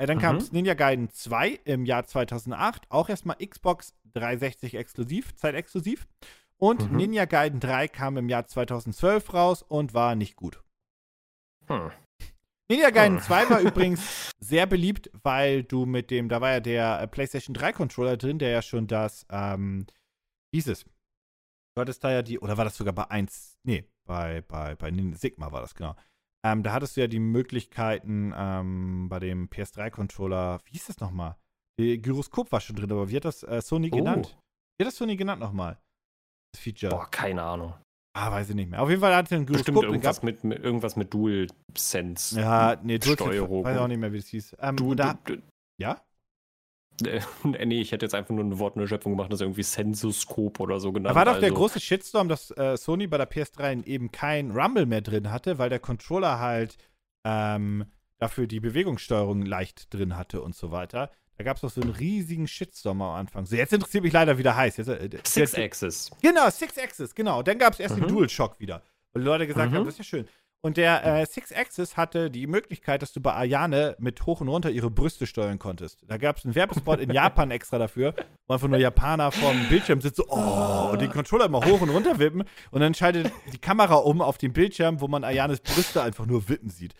Äh, dann mhm. kam Ninja Gaiden 2 im Jahr 2008, auch erstmal Xbox 360 exklusiv, zeitexklusiv. Und mhm. Ninja Gaiden 3 kam im Jahr 2012 raus und war nicht gut. Hm. Ninja Gaiden hm. 2 war übrigens sehr beliebt, weil du mit dem, da war ja der äh, PlayStation 3 Controller drin, der ja schon das, ähm, hieß es. Du hattest da ja die, oder war das sogar bei 1, nee, bei, bei, bei Sigma war das, genau. Ähm, da hattest du ja die Möglichkeiten ähm, bei dem PS3-Controller, wie hieß das nochmal? Gyroskop war schon drin, aber wie hat das äh, Sony oh. genannt? Wie hat das Sony genannt nochmal? Das Feature. Boah, keine Ahnung. Ah, weiß ich nicht mehr. Auf jeden Fall hatte er ein Gyroskop. Bestimmt irgendwas mit, mit, irgendwas mit Dual Sense. Ja, nee, Dual Steuerung. Weiß auch nicht mehr, wie das hieß. Ähm, du, da, du, ja? Äh, nee, ich hätte jetzt einfach nur eine Wortneuschöpfung gemacht, das irgendwie Sensoskop oder so genannt. Da war doch der also- große Shitstorm, dass äh, Sony bei der PS3 eben kein Rumble mehr drin hatte, weil der Controller halt ähm, dafür die Bewegungssteuerung leicht drin hatte und so weiter. Da gab es doch so einen riesigen Shitstorm am Anfang. So, jetzt interessiert mich leider, wie der heißt. Jetzt, äh, Six jetzt, Axis. Genau, Six Axis, genau. Dann gab es erst Mhm. den DualShock wieder. Weil die Leute gesagt Mhm. haben, das ist ja schön. Und der äh, Six Axis hatte die Möglichkeit, dass du bei Ayane mit hoch und runter ihre Brüste steuern konntest. Da gab es einen Werbespot in Japan extra dafür, wo einfach nur Japaner vorm Bildschirm sitzen, so, oh, und den Controller immer hoch und runter wippen. Und dann schaltet die Kamera um auf den Bildschirm, wo man Ayanes Brüste einfach nur wippen sieht.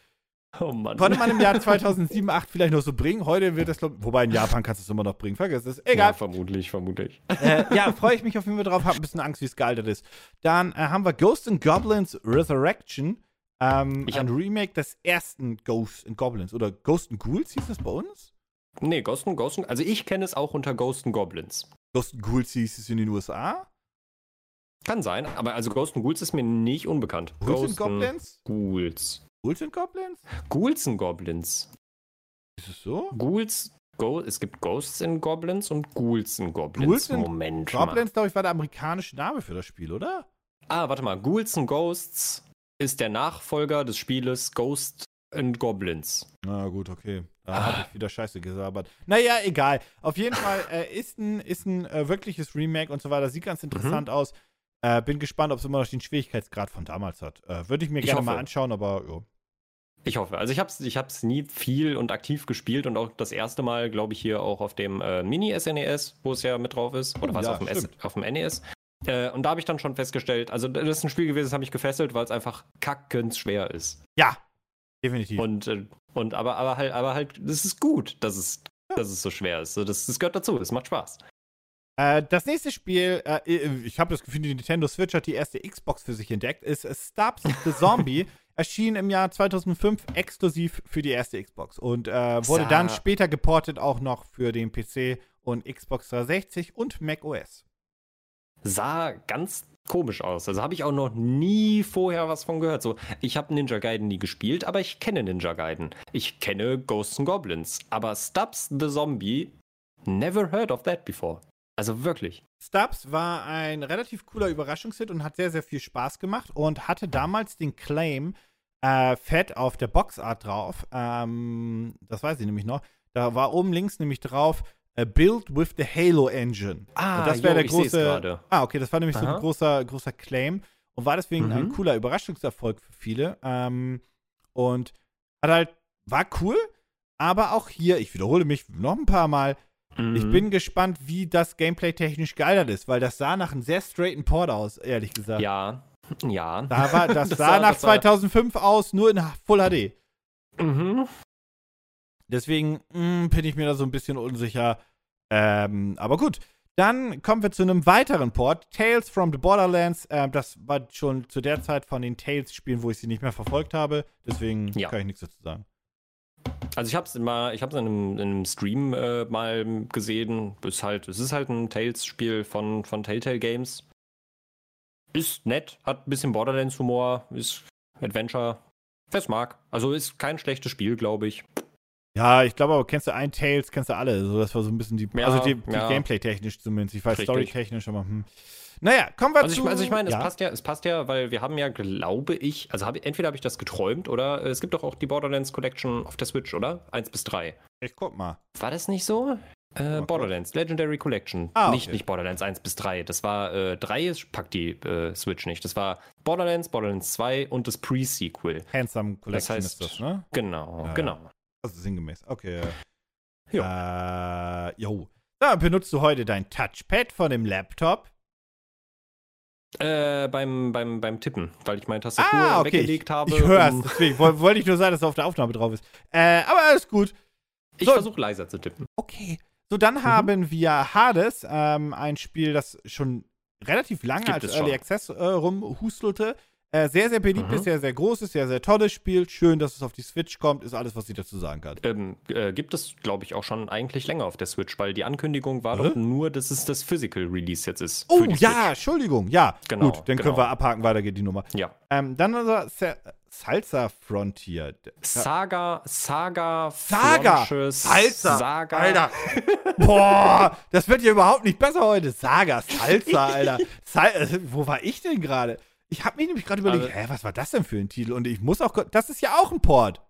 Oh Mann. Konnte man im Jahr 2007, 2008 vielleicht noch so bringen. Heute wird das, glaub, wobei in Japan kannst du es immer noch bringen. Vergiss es. Ja, Egal. vermutlich, vermutlich. äh, ja, freue ich mich auf jeden Fall drauf. Hab ein bisschen Angst, wie es gealtert ist. Dann äh, haben wir Ghost and Goblins Resurrection. Ähm, Ich ein Remake des ersten Ghost and Goblins. Oder Ghost and Ghouls hieß das bei uns? Nee, Ghost and Ghost and, also ich kenne es auch unter Ghost and Goblins. Ghost and Ghouls hieß es in den USA. Kann sein, aber also Ghost and Ghouls ist mir nicht unbekannt. Ghouls and Goblins? Ghouls. Ghouls and Goblins? Ghouls and Goblins. Ist es so? Ghouls, Go, es gibt Ghosts and Goblins und Ghouls and Goblins. Ghouls and Moment. Goblins, glaube ich, war der amerikanische Name für das Spiel, oder? Ah, warte mal. Ghouls and Ghosts ist der Nachfolger des Spieles Ghost and Goblins. Na gut, okay. Da Ah. habe ich wieder Scheiße gesabert. Naja, egal. Auf jeden Fall äh, ist ein, ist ein äh, wirkliches Remake und so weiter. Sieht ganz interessant Mhm. aus. Äh, bin gespannt, ob es immer noch den Schwierigkeitsgrad von damals hat. Äh, Würde ich mir Ich gerne hoffe. mal anschauen, aber ja. Ich hoffe. Also ich habe es ich hab's nie viel und aktiv gespielt und auch das erste Mal, glaube ich, hier auch auf dem äh, Mini-SNES, wo es ja mit drauf ist. Oder Oh, was ja, auf, dem S auf dem NES. Äh, und da habe ich dann schon festgestellt, also das ist ein Spiel gewesen, das habe ich gefesselt, weil es einfach kackens schwer ist. Ja, definitiv. Und, äh, und aber, aber halt, aber halt, das ist gut, dass es, dass es so schwer ist. So, das, das gehört dazu, es macht Spaß. Äh, das nächste Spiel, äh, ich habe das Gefühl, die Nintendo Switch hat die erste Xbox für sich entdeckt, ist Stubbs the Zombie. Erschien im Jahr 2005 exklusiv für die erste Xbox und äh, wurde dann später geportet auch noch für den PC und Xbox 360 und Mac OS. Sah ganz komisch aus. Also habe ich auch noch nie vorher was von gehört. So, ich habe Ninja Gaiden nie gespielt, aber ich kenne Ninja Gaiden. Ich kenne Ghosts and Goblins. Aber Stubbs the Zombie, never heard of that before. Also wirklich. Stubbs war ein relativ cooler Überraschungshit und hat sehr, sehr viel Spaß gemacht und hatte damals den Claim äh, fett auf der Boxart drauf. Ähm, das weiß ich nämlich noch. Da war oben links nämlich drauf äh, Build with the Halo Engine. Ah, und das wäre der ich große. Ah, okay, das war nämlich so Aha. ein großer, großer Claim und war deswegen Mhm. ein cooler Überraschungserfolg für viele. Ähm, und hat halt, war cool, aber auch hier, ich wiederhole mich noch ein paar Mal, ich Mhm. bin gespannt, wie das Gameplay technisch gealtert ist, weil das sah nach einem sehr straighten Port aus, ehrlich gesagt. Ja, ja. Da war, das, Das sah sah- nach das sah- 2005 aus, nur in Full HD. Mhm. Deswegen mh, bin ich mir da so ein bisschen unsicher. Ähm, aber gut. Dann kommen wir zu einem weiteren Port, Tales from the Borderlands. Ähm, das war schon zu der Zeit von den Tales-Spielen, wo ich sie nicht mehr verfolgt habe. Deswegen Ja. kann ich nichts dazu sagen. Also ich habe es mal, ich habe es in, einem- in einem Stream äh, mal gesehen. Ist halt, es ist halt ein Tales-Spiel von, von Telltale Games. Ist nett, hat ein bisschen Borderlands-Humor, ist Adventure. Wer es mag. Also ist kein schlechtes Spiel, glaube ich. Ja, ich glaube aber, kennst du ein Tales, kennst du alle. So, das war so ein bisschen die, Ja, also die, die ja. Gameplay-technisch zumindest. Ich weiß. Story-technisch, aber hm. Naja, kommen wir Also zu. ich, also ich meine, es ja. passt ja, es passt ja, weil wir haben ja, glaube ich, also hab, entweder habe ich das geträumt oder äh, es gibt doch auch die Borderlands Collection auf der Switch, oder? Eins bis drei. Ich guck mal. War das nicht so? Äh, Borderlands, Legendary Collection. Ah, nicht, okay. nicht Borderlands 1 bis 3. Das war äh, 3 ist, packt die äh, Switch nicht. Das war Borderlands, Borderlands 2 und das Pre-Sequel. Handsome Collection heißt- ist das, ne? Genau, Ja, genau. Also sinngemäß. Okay. Jo. Äh, jo. Da benutzt du heute dein Touchpad von dem Laptop. Äh, beim, beim, beim Tippen, weil ich meine Tastatur Ah, okay. weggelegt Ich, habe. ich hör's, um- deswegen woll- wollte ich nur sagen, dass es auf der Aufnahme drauf ist. Äh, aber alles gut. Ich So. versuche leiser zu tippen. Okay. So, dann Mhm. haben wir Hades, ähm, ein Spiel, das schon relativ lange als Early schon. Access äh, rumhustelte. Äh, sehr, sehr beliebt Mhm. sehr, sehr groß ist, sehr, sehr tolles Spiel. Schön, dass es auf die Switch kommt, ist alles, was ich dazu sagen kann. Ähm, äh, gibt es, glaube ich, auch schon eigentlich länger auf der Switch, weil die Ankündigung war Hä? doch nur, dass es das Physical Release jetzt ist. Oh ja, Switch. Entschuldigung, ja. Genau, Gut, dann können genau. wir abhaken, weiter geht die Nummer. Ja. Ähm, dann unser Sa Salsa Frontier. Saga, Saga, Saga, Frontiers, Salsa, Saga. Alter. Boah, das wird ja überhaupt nicht besser heute. Saga, Salsa, Alter. Sal äh, wo war ich denn gerade? Ich habe mich nämlich gerade überlegt, Also- hä, was war das denn für ein Titel? Und ich muss auch, das ist ja auch ein Port.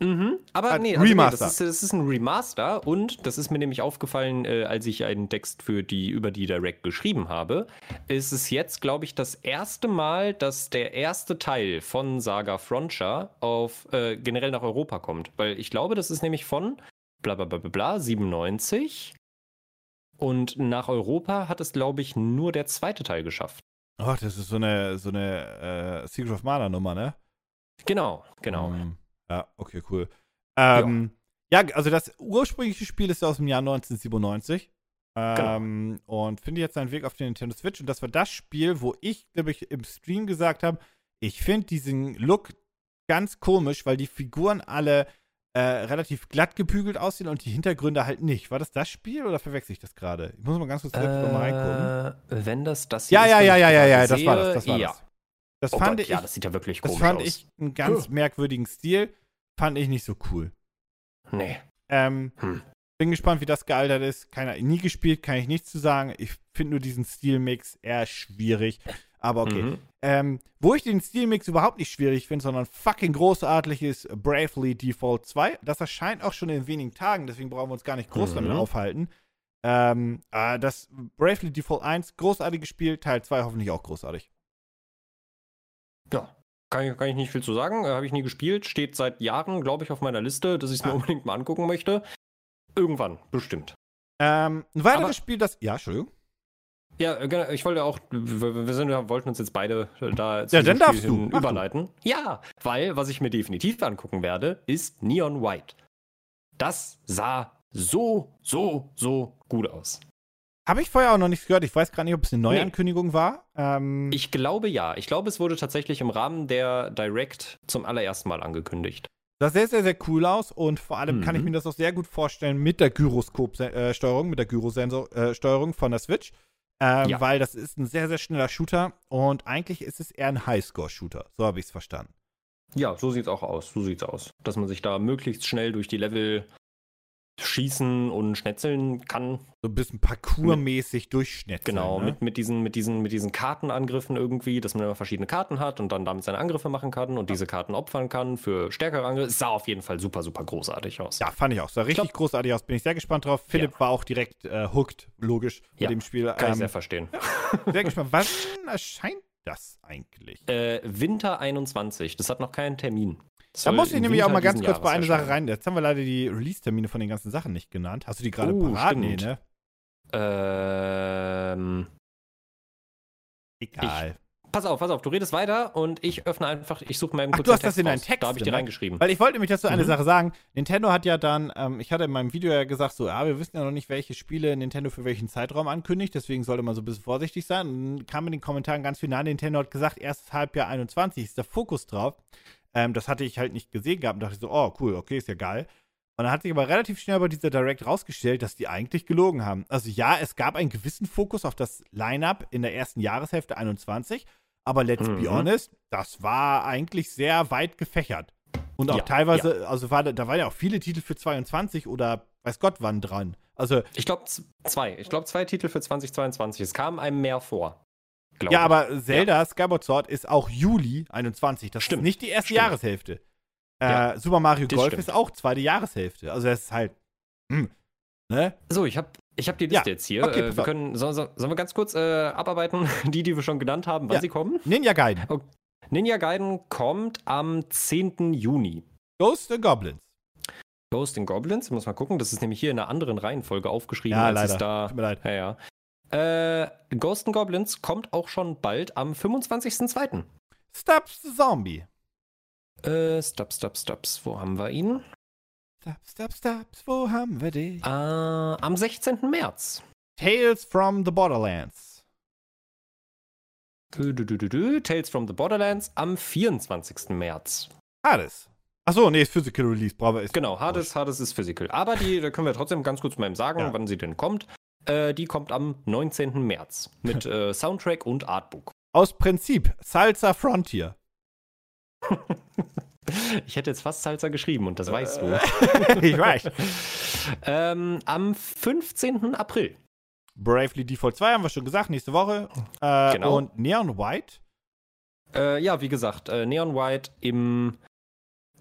Mhm, aber nee, also nee Remaster. das, ist, das ist ein Remaster und das ist mir nämlich aufgefallen, äh, als ich einen Text für die über die Direct geschrieben habe. Ist es jetzt, glaube ich, das erste Mal, dass der erste Teil von Saga Frontier auf äh, generell nach Europa kommt. Weil ich glaube, das ist nämlich von bla bla bla bla, bla 97 und nach Europa hat es, glaube ich, nur der zweite Teil geschafft. Oh, das ist so eine, so eine äh, Secret of Mana Nummer, ne? Genau, genau. Ähm, ja, okay, cool. Ähm, ja. also das ursprüngliche Spiel ist ja aus dem Jahr 1997. Ähm, Und finde jetzt seinen Weg auf den Nintendo Switch. Und das war das Spiel, wo ich, glaube ich, im Stream gesagt habe, ich finde diesen Look ganz komisch, weil die Figuren alle äh, relativ glatt gebügelt aussehen und die Hintergründe halt nicht. War das das Spiel oder verwechsel ich das gerade? Ich muss mal ganz kurz noch mal reingucken. Äh, wenn das das Ja, ist, ja, ja, ja, ja, ja, das war das, das war ja. das. Das Oh fand Gott, ich, ja, das sieht ja wirklich das komisch fand aus. ich einen ganz merkwürdigen Stil. Fand ich nicht so cool. Nee. Ähm, Hm. Bin gespannt, wie das gealtert ist. Keine, nie gespielt, kann ich nichts zu sagen. Ich finde nur diesen Stilmix eher schwierig. Aber okay. Mhm. Ähm, wo ich den Stilmix überhaupt nicht schwierig finde, sondern fucking großartig ist Bravely Default 2. Das erscheint auch schon in wenigen Tagen, deswegen brauchen wir uns gar nicht groß Mhm. damit aufhalten. Ähm, äh, das Bravely Default 1, großartiges Spiel, Teil 2 hoffentlich auch großartig. Ja. Kann ich, kann ich nicht viel zu sagen. Äh, Habe ich nie gespielt. Steht seit Jahren, glaube ich, auf meiner Liste, dass ich es mir Ah. unbedingt mal angucken möchte. Irgendwann, bestimmt. Ähm, ein weiteres Aber- Spiel, das. Ja, Entschuldigung. Ja, äh, genau, ich wollte auch, wir sind, wir wollten uns jetzt beide äh, da zu Ja, dann darfst du. Mach du. überleiten. Ja, weil, was ich mir definitiv angucken werde, ist Neon White. Das sah so, so, so gut aus. Habe ich vorher auch noch nichts gehört. Ich weiß gerade nicht, ob es eine Nee. Neuankündigung war. Ähm, Ich glaube ja. Ich glaube, es wurde tatsächlich im Rahmen der Direct zum allerersten Mal angekündigt. Das sah sehr, sehr cool aus und vor allem kann ich Mhm. mir das auch sehr gut vorstellen mit der Gyroskop-Steuerung, mit der Gyrosensor-Steuerung von der Switch. Ähm, Ja. Weil das ist ein sehr, sehr schneller Shooter und eigentlich ist es eher ein Highscore-Shooter. So habe ich es verstanden. Ja, so sieht's auch aus. So sieht's aus. Dass man sich da möglichst schnell durch die Level schießen und schnetzeln kann. So ein bisschen parkourmäßig durchschnetzen. Genau, ne? mit, mit, diesen, mit, diesen, mit diesen Kartenangriffen irgendwie, dass man immer verschiedene Karten hat und dann damit seine Angriffe machen kann und diese Karten opfern kann für stärkere Angriffe. Es sah auf jeden Fall super, super großartig aus. Ja, fand ich auch. Sah richtig glaub- großartig aus. Bin ich sehr gespannt drauf. Philipp war auch direkt äh, hooked, logisch, bei Ja, dem Spiel. Kann ich Ähm, sehr verstehen. sehr gespannt. Wann erscheint das eigentlich? Äh, Winter 21, das hat noch keinen Termin. Da muss ich nämlich auch mal ganz kurz bei einer Sache rein. Jetzt haben wir leider die Release-Termine von den ganzen Sachen nicht genannt. Hast du die gerade Oh, parat? Nee, ne? Ähm, Egal. pass auf, pass auf, du redest weiter und ich öffne einfach, ich suche mal eben Ach, du hast den das in deinen. Text Da habe ich dir ne? reingeschrieben. Weil ich wollte nämlich dazu eine Mhm. Sache sagen. Nintendo hat ja dann, ähm, ich hatte in meinem Video ja gesagt, so, ja, wir wissen ja noch nicht, welche Spiele Nintendo für welchen Zeitraum ankündigt, deswegen sollte man so ein bisschen vorsichtig sein. Und dann kam in den Kommentaren ganz final, Nintendo hat gesagt, erstes Halbjahr 21 ist der Fokus drauf. Ähm, das hatte ich halt nicht gesehen gehabt und dachte so, oh, cool, okay, ist ja geil. Und dann hat sich aber relativ schnell bei dieser Direct rausgestellt, dass die eigentlich gelogen haben. Also ja, es gab einen gewissen Fokus auf das Line-Up in der ersten Jahreshälfte 21, aber let's be Mhm. honest, das war eigentlich sehr weit gefächert. Und auch Ja, teilweise, also war, da- da waren ja auch viele Titel für 22 oder weiß Gott wann dran. Also, Ich glaube zwei. Ich glaube zwei Titel für 2022. Es kam einem mehr vor. Glaub ja, aber Zelda Skyward Sword ist auch Juli 21. Das Stimmt. ist nicht die erste Stimmt. Jahreshälfte. Ja, Äh, Super Mario Golf stimmt. ist auch zweite Jahreshälfte. Also, das ist halt. Hm, ne? So, ich habe ich hab die Ja, Liste jetzt hier. okay, äh, wir können, so, so, sollen wir ganz kurz äh, abarbeiten, die, die wir schon genannt haben, wann Ja. sie kommen? Ninja Gaiden. Ninja Gaiden kommt am 10. Juni. Ghost and Goblins. Ghost and Goblins, ich muss mal gucken, das ist nämlich hier in einer anderen Reihenfolge aufgeschrieben, Ja, als leider. es da. Tut mir leid. Ja, ja. Äh, Ghost and Goblins kommt auch schon bald am 25.02. Stubbs the Zombie. Äh, stop, stop, stops. Wo haben wir ihn? Stop, stop, stops, wo haben wir dich? Äh, am 16. März. Tales from the Borderlands. Dü, dü, dü. Tales from the Borderlands am 24. März. Hades. Achso, nee, ist Physical Release. Bravo, ist Genau, Hades, Hades ist Physical. Aber die, da können wir trotzdem ganz kurz mal eben sagen, Ja. wann sie denn kommt. Äh, die kommt am 19. März mit äh, Soundtrack und Artbook. Aus Prinzip Salsa Frontier. Ich hätte jetzt fast Salsa geschrieben und das weißt du. ich weiß. ähm, am 15. April. Bravely Default 2 haben wir schon gesagt, nächste Woche. Äh, Genau. Und Neon White. Äh, ja, wie gesagt, äh, Neon White im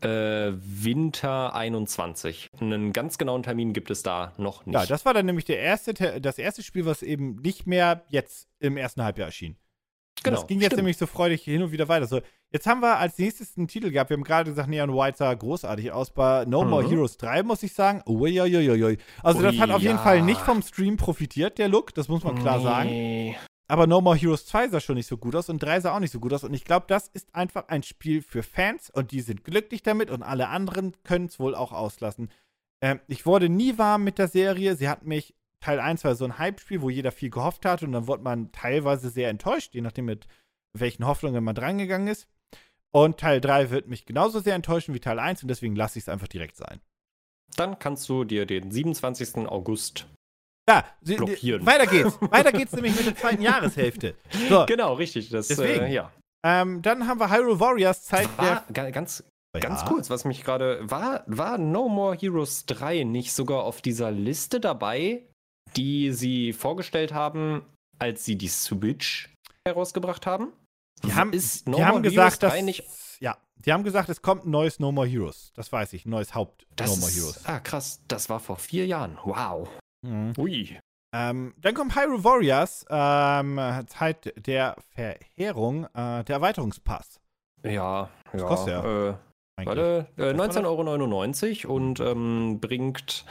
äh, Winter 21. Einen ganz genauen Termin gibt es da noch nicht. Ja, das war dann nämlich der erste, Te- das erste Spiel, was eben nicht mehr jetzt im ersten Halbjahr erschien. Und genau. Das ging jetzt stimmt. nämlich so freudig hin und wieder weiter. So, jetzt haben wir als nächstes einen Titel gehabt. Wir haben gerade gesagt, Neon White sah großartig aus. Bei No More Mhm. Heroes 3 muss ich sagen. Uiuiuiui. Also, das Ui, hat auf jeden ja. Fall nicht vom Stream profitiert, der Look. Das muss man klar sagen. Aber No More Heroes 2 sah schon nicht so gut aus und 3 sah auch nicht so gut aus. Und ich glaube, das ist einfach ein Spiel für Fans und die sind glücklich damit und alle anderen können es wohl auch auslassen. Ähm, ich wurde nie warm mit der Serie. Sie hat mich, Teil 1 war so ein Hype-Spiel, wo jeder viel gehofft hat und dann wurde man teilweise sehr enttäuscht, je nachdem mit welchen Hoffnungen man drangegangen ist. Und Teil 3 wird mich genauso sehr enttäuschen wie Teil 1 und deswegen lasse ich es einfach direkt sein. Dann kannst du dir den 27. August. Ja, sie, Blockieren. weiter geht's. weiter geht's nämlich mit der zweiten Jahreshälfte. So, Genau, richtig. Das, Deswegen. Äh, ja. ähm, dann haben wir Hyrule Warriors Zeit War, ganz, der. ganz Ja. kurz, was mich gerade. War, war No More Heroes 3 nicht sogar auf dieser Liste dabei, die sie vorgestellt haben, als sie die Switch herausgebracht haben? Die haben, ist No die haben gesagt, dass 3 nicht. ja, die haben gesagt, es kommt ein neues No More Heroes. Das weiß ich, ein neues Haupt Das No More ist- Heroes. Ah, krass. Das war vor vier Jahren. Wow. Mhm. Ui. Ähm, dann kommt Hyrule Warriors, ähm, Zeit der Verheerung, äh, der Erweiterungspass. Ja, ja. kostet Äh, eigentlich. Warte, äh, Was war das? 19,99 Euro und ähm, bringt,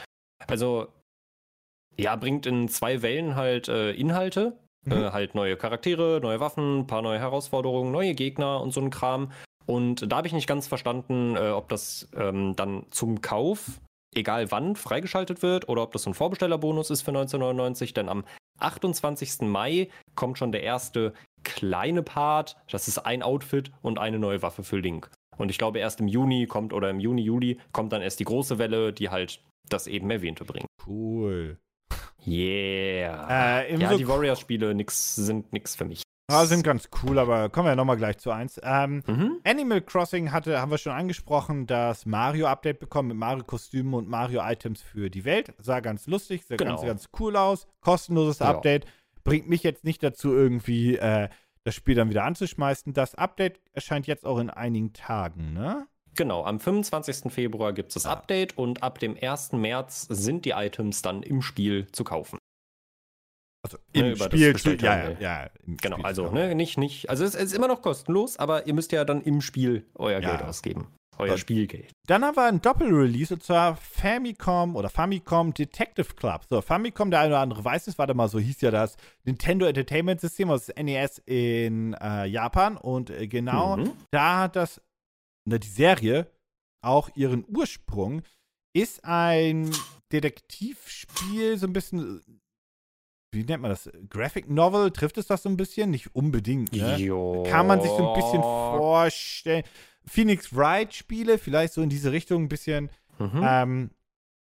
also, ja, bringt in zwei Wellen halt äh, Inhalte, Mhm. äh, halt neue Charaktere, neue Waffen, ein paar neue Herausforderungen, neue Gegner und so ein Kram. Und da habe ich nicht ganz verstanden, äh, ob das ähm, dann zum Kauf, egal wann, freigeschaltet wird oder ob das so ein Vorbestellerbonus ist für 1999, denn am 28. Mai kommt schon der erste kleine Part. Das ist ein Outfit und eine neue Waffe für Link. Und ich glaube, erst im Juni kommt oder im Juni, Juli kommt dann erst die große Welle, die halt das eben erwähnte bringt. Cool. Yeah. Äh, ja, so- die Warriors-Spiele nix, sind nix für mich. Ja, sind ganz cool, aber kommen wir nochmal gleich zu eins. Ähm, Mhm. Animal Crossing hatte, haben wir schon angesprochen, das Mario-Update bekommen mit Mario-Kostümen und Mario-Items für die Welt. Sah ganz lustig, sah Genau. ganz, ganz cool aus. Kostenloses Ja. Update. Bringt mich jetzt nicht dazu, irgendwie äh, das Spiel dann wieder anzuschmeißen. Das Update erscheint jetzt auch in einigen Tagen, ne? Genau, am 25. Februar gibt es das Ah. Update und ab dem 1. März sind die Items dann im Spiel zu kaufen. Also Ne, im Spiel, zu, ja, ja, ja. Genau, Spiel also zu ne, nicht, nicht, also es ist immer noch kostenlos, aber ihr müsst ja dann im Spiel euer Ja. Geld ausgeben. Euer Und- Spielgeld. Dann haben wir ein Doppel-Release und zwar Famicom oder Famicom Detective Club. So, Famicom, der eine oder andere weiß es, warte mal, so hieß ja das Nintendo Entertainment System, also das NES in äh, Japan. Und äh, genau Mhm. da hat das, ne, die Serie auch ihren Ursprung, ist ein Detektivspiel, so ein bisschen, wie nennt man das? Graphic Novel, trifft es das so ein bisschen? Nicht unbedingt, ne? Jo. kann man sich so ein bisschen vorstellen. Phoenix Wright Spiele, vielleicht so in diese Richtung ein bisschen. Mhm. Ähm,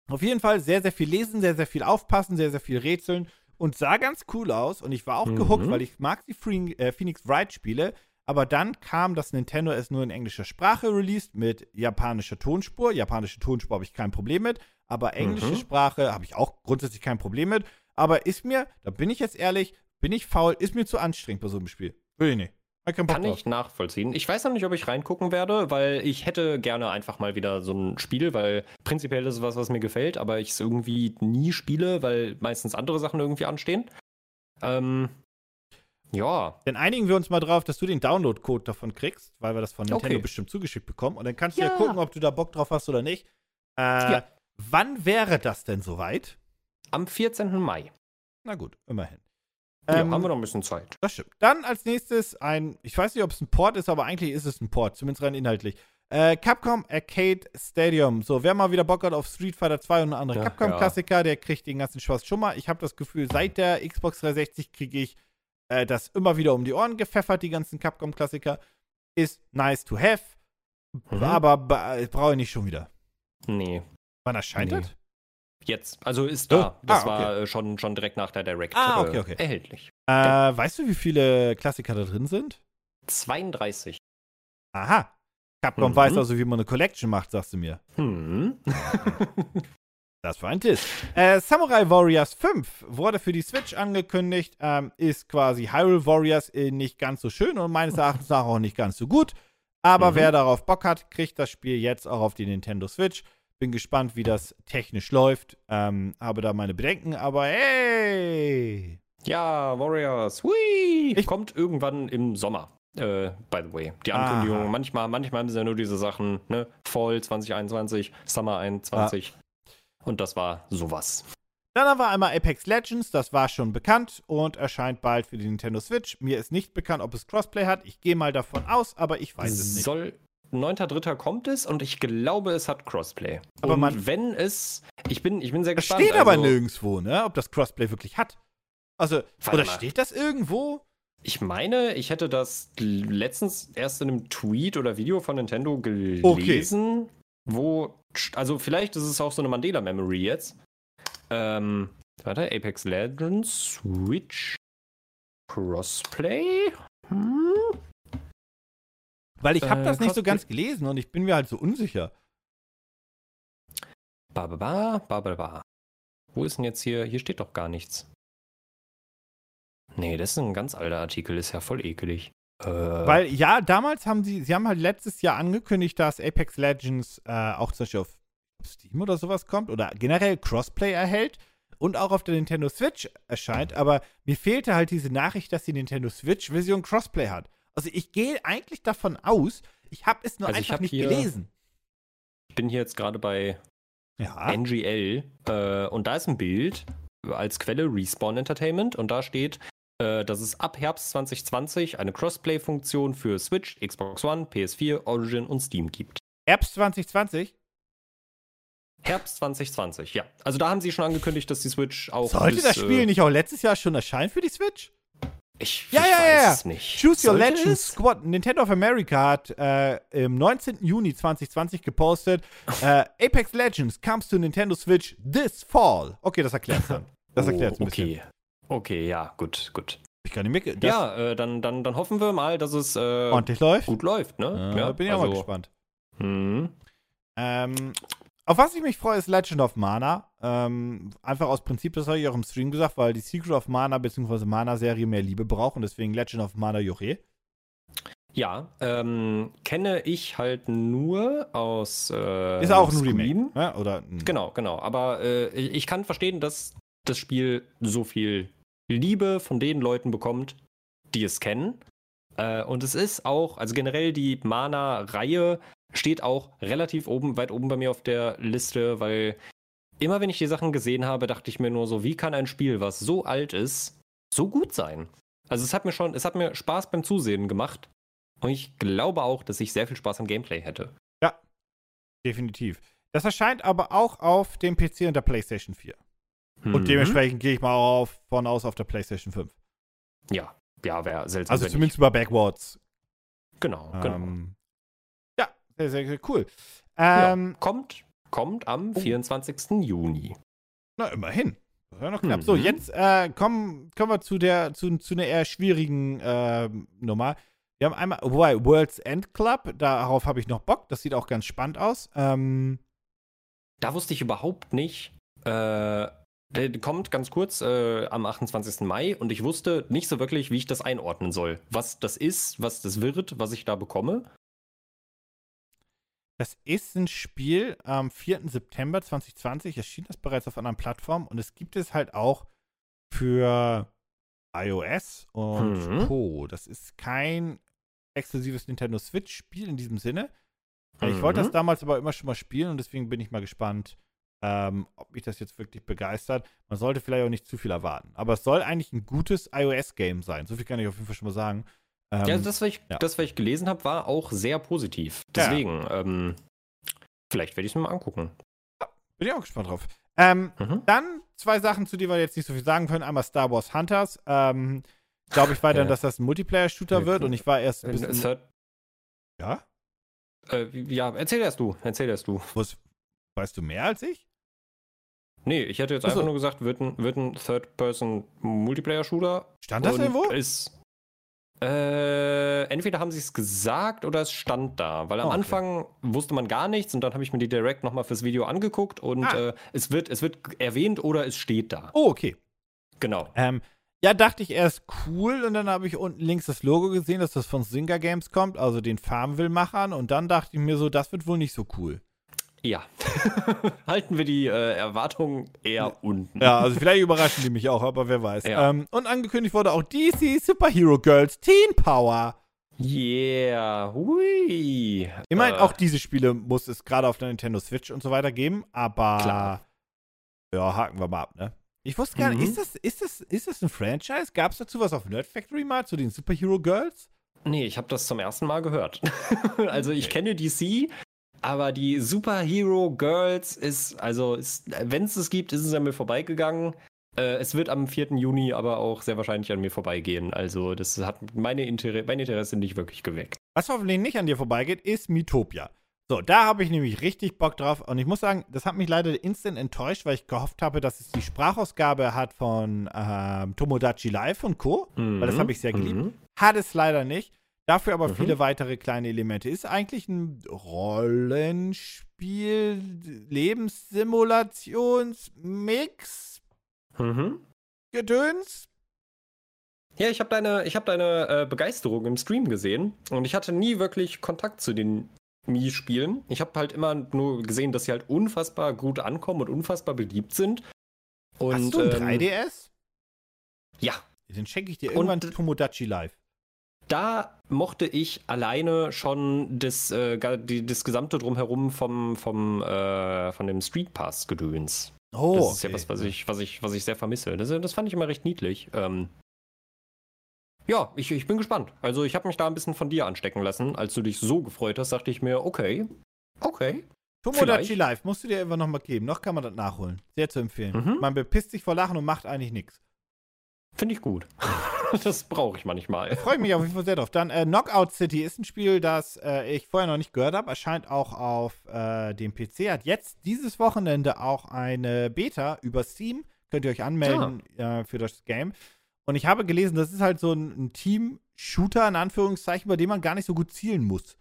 auf jeden Fall sehr, sehr viel lesen, sehr, sehr viel aufpassen, sehr, sehr viel rätseln und sah ganz cool aus. Und ich war auch Mhm. gehuckt, weil ich mag die äh, Phoenix Wright Spiele. Aber dann kam das Nintendo es nur in englischer Sprache released mit japanischer Tonspur. Japanische Tonspur habe ich kein Problem mit. Aber englische Mhm. Sprache habe ich auch grundsätzlich kein Problem mit. Aber ist mir, da bin ich jetzt ehrlich, bin ich faul, ist mir zu anstrengend bei so einem Spiel. Will ich nicht. Hab keinen Bock Kann drauf. ich nachvollziehen. Ich weiß noch nicht, ob ich reingucken werde, weil ich hätte gerne einfach mal wieder so ein Spiel, weil prinzipiell ist es was, was mir gefällt, aber ich es irgendwie nie spiele, weil meistens andere Sachen irgendwie anstehen. Ähm, ja, Dann einigen wir uns mal drauf, dass du den Download-Code davon kriegst, weil wir das von Nintendo Okay. bestimmt zugeschickt bekommen. Und dann kannst du ja Ja. gucken, ob du da Bock drauf hast oder nicht. Äh, Ja. Wann wäre das denn soweit? Am 14. Mai. Na gut, immerhin. Ja, Ähm, haben wir noch ein bisschen Zeit. Das stimmt. Dann als nächstes ein, ich weiß nicht, ob es ein Port ist, aber eigentlich ist es ein Port, zumindest rein inhaltlich. Äh, Capcom Arcade Stadium. So, wer mal wieder Bock hat auf Street Fighter 2 und andere Ja, Capcom-Klassiker, der kriegt den ganzen Spaß schon mal. Ich habe das Gefühl, seit der Xbox 360 kriege ich äh, das immer wieder um die Ohren gepfeffert, die ganzen Capcom-Klassiker. Ist nice to have, Mhm. aber brauche ich nicht schon wieder. Nee, Wann erscheint Nee. das? Jetzt. Also ist Oh, da. Das ah, war äh, schon, schon direkt nach der Direct Ah, okay, okay. erhältlich. Äh, weißt du, wie viele Klassiker da drin sind? 32. Aha. Capcom Mhm. weiß also, wie man eine Collection macht, sagst du mir. Hm. Das war ein Diss. Äh, Samurai Warriors 5 wurde für die Switch angekündigt, ähm, ist quasi Hyrule Warriors äh, nicht ganz so schön und meines Erachtens nach auch nicht ganz so gut. Aber Mhm. wer darauf Bock hat, kriegt das Spiel jetzt auch auf die Nintendo Switch. Bin gespannt, wie das technisch läuft. Ähm, habe da meine Bedenken, aber hey! Ja, Warriors. Hui! Ich- Kommt irgendwann im Sommer. Äh, by the way. Die Ankündigung, Aha. manchmal, manchmal haben sie ja nur diese Sachen, ne? Fall 2021, Summer 21. Und das war sowas. Dann haben wir einmal Apex Legends, das war schon bekannt und erscheint bald für die Nintendo Switch. Mir ist nicht bekannt, ob es Crossplay hat. Ich gehe mal davon aus, aber ich weiß es nicht. Soll 9.3. kommt es und ich glaube, es hat Crossplay. Aber und man- wenn es. Ich bin, ich bin sehr Das gespannt. steht aber also, nirgendwo, ne? Ob das Crossplay wirklich hat. Also, oder mal. steht das irgendwo? Ich meine, ich hätte das letztens erst in einem Tweet oder Video von Nintendo gelesen, wo, also vielleicht ist es auch so eine Mandela-Memory jetzt. Ähm, warte, Apex Legends, Switch, Crossplay? Hm? Weil ich habe Äh, das nicht so ganz gelesen und ich bin mir halt so unsicher. Ba, ba, ba, ba, ba, ba. Wo ist denn jetzt hier? Hier steht doch gar nichts. Nee, das ist ein ganz alter Artikel, ist ja voll ekelig. Äh, Weil, ja, damals haben sie, sie haben halt letztes Jahr angekündigt, dass Apex Legends äh, auch zum Beispiel auf Steam oder sowas kommt oder generell Crossplay erhält und auch auf der Nintendo Switch erscheint, aber mir fehlte halt diese Nachricht, dass die Nintendo Switch-Version Crossplay hat. Also ich gehe eigentlich davon aus, ich habe es nur Also einfach nicht hier- gelesen. ich bin hier jetzt gerade bei Ja. NGL äh, und da ist ein Bild als Quelle Respawn Entertainment und da steht, äh, dass es ab Herbst 2020 eine Crossplay-Funktion für Switch, Xbox One, PS4, Origin und Steam gibt. Herbst 2020? Herbst 2020, ja. Also da haben sie schon angekündigt, dass die Switch auch. Sollte bis, das Spiel äh, nicht auch letztes Jahr schon erscheinen für die Switch? Ich, Ja, ich ja, weiß ja, ja. es nicht. Choose Your Sollte Legends es? Squad. Nintendo of America hat äh, im 19. Juni 2020 gepostet: äh, Apex Legends comes to Nintendo Switch this fall. Okay, das erklärt dann. Das erklärt es oh, ein bisschen. Okay. Okay, ja, gut, gut. Ich kann nicht mehr. Ja, äh, dann, dann, dann hoffen wir mal, dass es äh, ordentlich läuft. gut läuft, ne? Ja, bin ich auch mal also, gespannt. hm. Ähm, auf was ich mich freue, ist Legend of Mana. Ähm, einfach aus Prinzip, das habe ich auch im Stream gesagt, weil die Secret of Mana bzw. Mana-Serie mehr Liebe braucht und deswegen Legend of Mana Yore. Ja, ähm, kenne ich halt nur aus. Äh, Ist auch ein. Remake. Ne? Oder Genau, genau. Aber äh, ich ich kann verstehen, dass das Spiel so viel Liebe von den Leuten bekommt, die es kennen. Äh, und es ist auch, also generell die Mana-Reihe steht auch relativ oben, weit oben bei mir auf der Liste, weil immer wenn ich die Sachen gesehen habe, dachte ich mir nur so, wie kann ein Spiel, was so alt ist, so gut sein? Also es hat mir schon, es hat mir Spaß beim Zusehen gemacht. Und ich glaube auch, dass ich sehr viel Spaß am Gameplay hätte. Definitiv. Das erscheint aber auch auf dem PC und der PlayStation 4. Mhm. Und dementsprechend gehe ich mal auf, von aus auf der PlayStation 5. Ja, ja, wäre seltsam. Also zumindest über Backwards. Genau, genau. Ähm, ja, sehr, sehr, cool. Ja, Ähm, kommt, kommt am Oh. 24. Juni. Na, immerhin. Das ja noch knapp. So, Mhm. jetzt äh, kommen, kommen wir zu der, zu, zu einer eher schwierigen ähm, Nummer. Wir haben einmal, wobei, World's End Club, darauf habe ich noch Bock. Das sieht auch ganz spannend aus. Ähm, Da wusste ich überhaupt nicht. Äh, der kommt ganz kurz äh, am 28. Mai und ich wusste nicht so wirklich, wie ich das einordnen soll. Was das ist, was das wird, was ich da bekomme. Das ist ein Spiel am 4. September 2020. Erschien das bereits auf anderen Plattformen und es gibt es halt auch für iOS und Mhm. Co. Das ist kein exklusives Nintendo Switch-Spiel in diesem Sinne. Ich wollte das Mhm. damals aber immer schon mal spielen und deswegen bin ich mal gespannt, ähm, ob mich das jetzt wirklich begeistert. Man sollte vielleicht auch nicht zu viel erwarten. Aber es soll eigentlich ein gutes iOS-Game sein. So viel kann ich auf jeden Fall schon mal sagen. Ähm, ja, das, was ich, ja. das, was ich gelesen habe, war auch sehr positiv. Deswegen, ähm, vielleicht werde ich es mir mal angucken. bin ich auch gespannt drauf. Ähm, Mhm. Dann zwei Sachen, zu denen wir jetzt nicht so viel sagen können. Einmal Star Wars Hunters. Ähm, Glaube ich weiterhin, Ja. dass das ein Multiplayer-Shooter wird und ich war erst ein Äh, bisschen. Third, Ja? äh, ja, erzähl erst du, erzähl erst du. Was, weißt du mehr als ich? Nee, ich hätte jetzt Ach so. einfach nur gesagt, wird ein, wird ein Third-Person-Multiplayer-Shooter. Stand das irgendwo? Ist, Äh, entweder haben sie es gesagt oder es stand da, weil am Oh, okay. Anfang wusste man gar nichts und dann habe ich mir die Direct nochmal fürs Video angeguckt und Ah. äh, es, wird, es wird erwähnt oder es steht da. Oh, okay. Genau. Ähm, ja, dachte ich erst cool und dann habe ich unten links das Logo gesehen, dass das von Zynga Games kommt, also den Farmville-Machern und dann dachte ich mir so, das wird wohl nicht so cool. Ja. Halten wir die äh, Erwartungen eher unten. Ja, also vielleicht überraschen die mich auch, aber wer weiß. Ja. Ähm, und angekündigt wurde auch DC Superhero Girls Teen Power. Yeah. Hui. Ich meine, Äh, auch diese Spiele muss es gerade auf der Nintendo Switch und so weiter geben, aber Klar. ja, haken wir mal ab, ne? Ich wusste gar nicht, Mhm. ist das, ist das, ist das ein Franchise? Gab es dazu was auf Nerd Factory mal zu den Superhero Girls? Nee, ich habe das zum ersten Mal gehört. also ich kenne DC, aber die Superhero Girls ist, also wenn es es gibt, ist es an mir vorbeigegangen. Äh, es wird am 4. Juni aber auch sehr wahrscheinlich an mir vorbeigehen. Also das hat meine Inter mein Interesse nicht wirklich geweckt. Was hoffentlich nicht an dir vorbeigeht, ist Mythopia. So, da habe ich nämlich richtig Bock drauf. Und ich muss sagen, das hat mich leider instant enttäuscht, weil ich gehofft habe, dass es die Sprachausgabe hat von ähm, Tomodachi Live und Co. Weil das habe ich sehr geliebt. Mhm. Hat es leider nicht. Dafür aber Mhm. viele weitere kleine Elemente. Ist eigentlich ein Rollenspiel, Lebenssimulationsmix, Mhm. Gedöns. Ja, ich habe deine, ich hab deine äh, Begeisterung im Stream gesehen und ich hatte nie wirklich Kontakt zu den Mii-Spielen. Ich habe halt immer nur gesehen, dass sie halt unfassbar gut ankommen und unfassbar beliebt sind. Und, Hast du ein ähm, 3DS? Ja, Den schenke ich dir Und- irgendwann Tomodachi Live. Da mochte ich alleine schon das, äh, die, das gesamte Drumherum vom, vom, äh, von dem Street Pass Gedöns. Oh, das ist ja okay. was, was ich, was ich, was ich sehr vermisse. Das, das fand ich immer recht niedlich. Ähm, ja, ich, ich bin gespannt. Also ich habe mich da ein bisschen von dir anstecken lassen. Als du dich so gefreut hast, dachte ich mir, okay, okay. Tomodachi. Live musst du dir immer noch mal geben. Noch kann man das nachholen. Sehr zu empfehlen. Mhm. Man bepisst sich vor Lachen und macht eigentlich nichts. Finde ich gut. das brauche ich manchmal. Freue ich mich auf jeden Fall sehr drauf. Dann äh, Knockout City ist ein Spiel, das äh, ich vorher noch nicht gehört habe. Erscheint auch auf äh, dem PC. Hat jetzt dieses Wochenende auch eine Beta über Steam. Könnt ihr euch anmelden äh, für das Game. Und ich habe gelesen, das ist halt so ein, ein Team-Shooter, in Anführungszeichen, bei dem man gar nicht so gut zielen muss.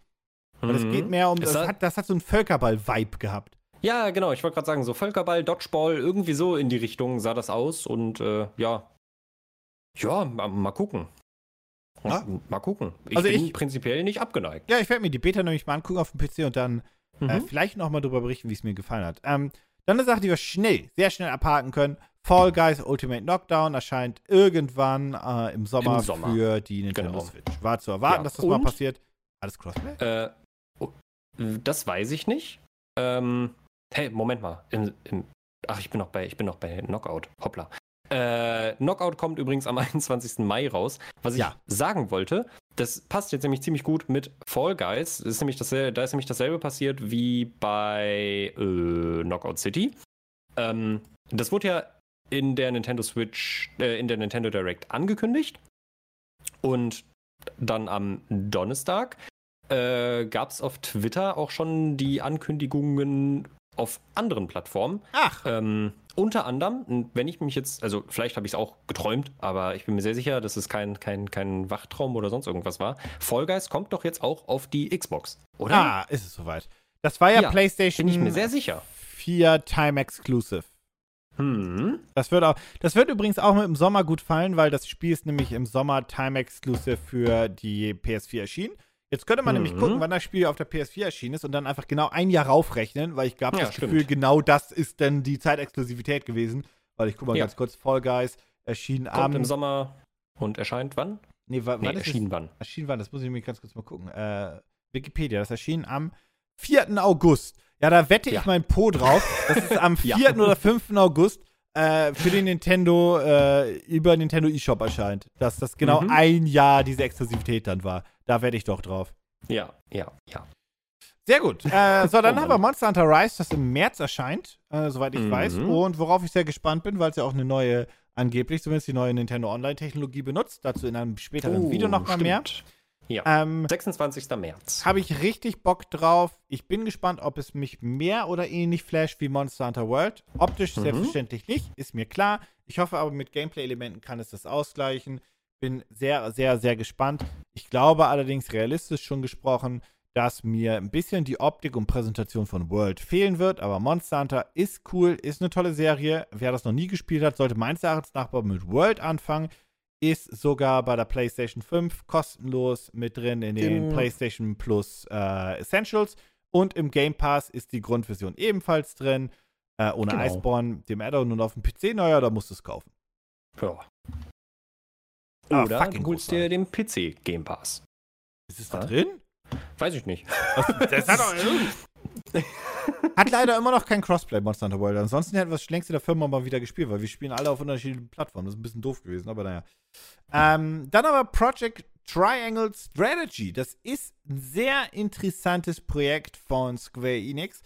Weil es Mhm. geht mehr um, das das- hat, das hat so einen Völkerball-Vibe gehabt. Ja, genau. Ich wollte gerade sagen, so Völkerball, Dodgeball, irgendwie so in die Richtung sah das aus. Und äh, ja, ja, mal, mal gucken. Ja. Mal gucken. Ich Also bin ich- prinzipiell nicht abgeneigt. Ja, ich werde mir die Beta nämlich mal angucken auf dem PC und dann äh, Mhm. vielleicht noch mal darüber berichten, wie es mir gefallen hat. Ähm, dann eine Sache, die wir schnell, sehr schnell abhaken können. Fall Guys Ultimate Knockdown erscheint irgendwann äh, im, Sommer Im Sommer. für die Nintendo Genau. Switch. War zu erwarten, Ja, dass das mal passiert. Alles Crossplay? Äh, oh, das weiß ich nicht. Ähm, hey, Moment mal. Im, im, ach, ich bin noch bei, ich bin noch bei Knockout. Hoppla. Äh, Knockout kommt übrigens am 21. Mai raus. Was ich Ja. sagen wollte, das passt jetzt nämlich ziemlich gut mit Fall Guys. Das ist nämlich dasselbe, da ist nämlich dasselbe passiert wie bei äh, Knockout City. Ähm, das wurde ja in der Nintendo Switch, äh, in der Nintendo Direct angekündigt. Und dann am Donnerstag äh, gab es auf Twitter auch schon die Ankündigungen auf anderen Plattformen. Ach, Ähm, unter anderem, wenn ich mich jetzt, also vielleicht habe ich es auch geträumt, aber ich bin mir sehr sicher, dass es kein, kein, kein Wachtraum oder sonst irgendwas war. Fall Guys kommt doch jetzt auch auf die Xbox, oder? ah, ist es soweit. Das war ja, Ja, PlayStation bin ich mir sehr sicher. 4 Time Exclusive. Hm. Das wird, auch, das wird übrigens auch mit im Sommer gut fallen, weil das Spiel ist nämlich im Sommer Time Exclusive für die PS4 erschienen. Jetzt könnte man nämlich Mhm. gucken, wann das Spiel auf der PS4 erschienen ist und dann einfach genau ein Jahr raufrechnen, weil ich glaube, Ja, das stimmt. Gefühl, genau das ist dann die Zeitexklusivität gewesen. Weil ich guck mal Ja. ganz kurz, Fall Guys erschien Kommt am. im Sommer und erscheint wann? nee, wa- Nee, wann ist es? erschien wann? Erschienen wann? Das muss ich nämlich ganz kurz mal gucken. Äh, Wikipedia, das erschien am 4. August. Ja, da wette Ja. ich mein Po drauf. Das ist am 4. Ja. oder 5. August äh, für den Nintendo äh, über Nintendo eShop erscheint. Dass das genau Mhm. ein Jahr diese Exklusivität dann war. Da wette ich doch drauf. Ja, ja, ja. Sehr gut. Äh, so, dann Oh haben wir. Monster Hunter Rise, das im März erscheint, äh, soweit ich Mhm. weiß. Und worauf ich sehr gespannt bin, weil es ja auch eine neue, angeblich zumindest die neue Nintendo Online-Technologie benutzt. Dazu in einem späteren Oh, Video nochmal mehr. Ja. Ähm, 26. März. Habe ich richtig Bock drauf. Ich bin gespannt, ob es mich mehr oder ähnlich flasht wie Monster Hunter World. Optisch Mhm. selbstverständlich nicht, ist mir klar. Ich hoffe aber, mit Gameplay-Elementen kann es das ausgleichen. Bin sehr, sehr, sehr gespannt. Ich glaube allerdings realistisch schon gesprochen, dass mir ein bisschen die Optik und Präsentation von World fehlen wird. Aber Monster Hunter ist cool, ist eine tolle Serie. Wer das noch nie gespielt hat, sollte meines Erachtens nach mit World anfangen. Ist sogar bei der PlayStation 5 kostenlos mit drin in den Im PlayStation Plus äh, Essentials. Und im Game Pass ist die Grundversion ebenfalls drin. Äh, ohne genau. Iceborne, dem Addon und auf dem PC, naja, da musst du es kaufen. Ja. Ah, Oder du holst dir den PC Game Pass. Ist es da drin? Weiß ich nicht. Das hat, auch, hat leider immer noch kein Crossplay Monster Hunter World. Ansonsten hätten wir es längst in der Firma mal wieder gespielt, weil wir spielen alle auf unterschiedlichen Plattformen. Das ist ein bisschen doof gewesen, aber naja. Ähm, dann aber Project Triangle Strategy. Das ist ein sehr interessantes Projekt von Square Enix.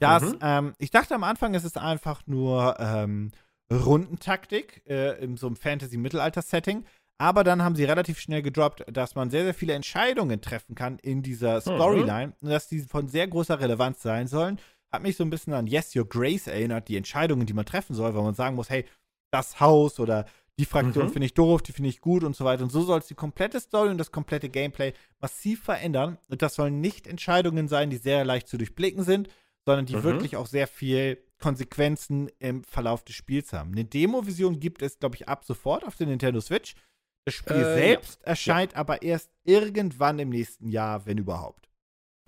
Das, mhm. ähm, ich dachte am Anfang, es ist einfach nur ähm, Rundentaktik äh, in so einem Fantasy-Mittelalter-Setting. Aber dann haben sie relativ schnell gedroppt, dass man sehr, sehr viele Entscheidungen treffen kann in dieser mhm. Storyline mhm. und dass die von sehr großer Relevanz sein sollen. Hat mich so ein bisschen an Yes, Your Grace erinnert, die Entscheidungen, die man treffen soll, weil man sagen muss, hey, das Haus oder die Fraktion mhm. finde ich doof, die finde ich gut und so weiter. Und so soll es die komplette Story und das komplette Gameplay massiv verändern. Und das sollen nicht Entscheidungen sein, die sehr leicht zu durchblicken sind, sondern die mhm. wirklich auch sehr viel Konsequenzen im Verlauf des Spiels haben. Eine Demo-Vision gibt es, glaube ich, ab sofort auf der Nintendo Switch. Das Spiel äh, selbst ja. erscheint ja. aber erst irgendwann im nächsten Jahr, wenn überhaupt.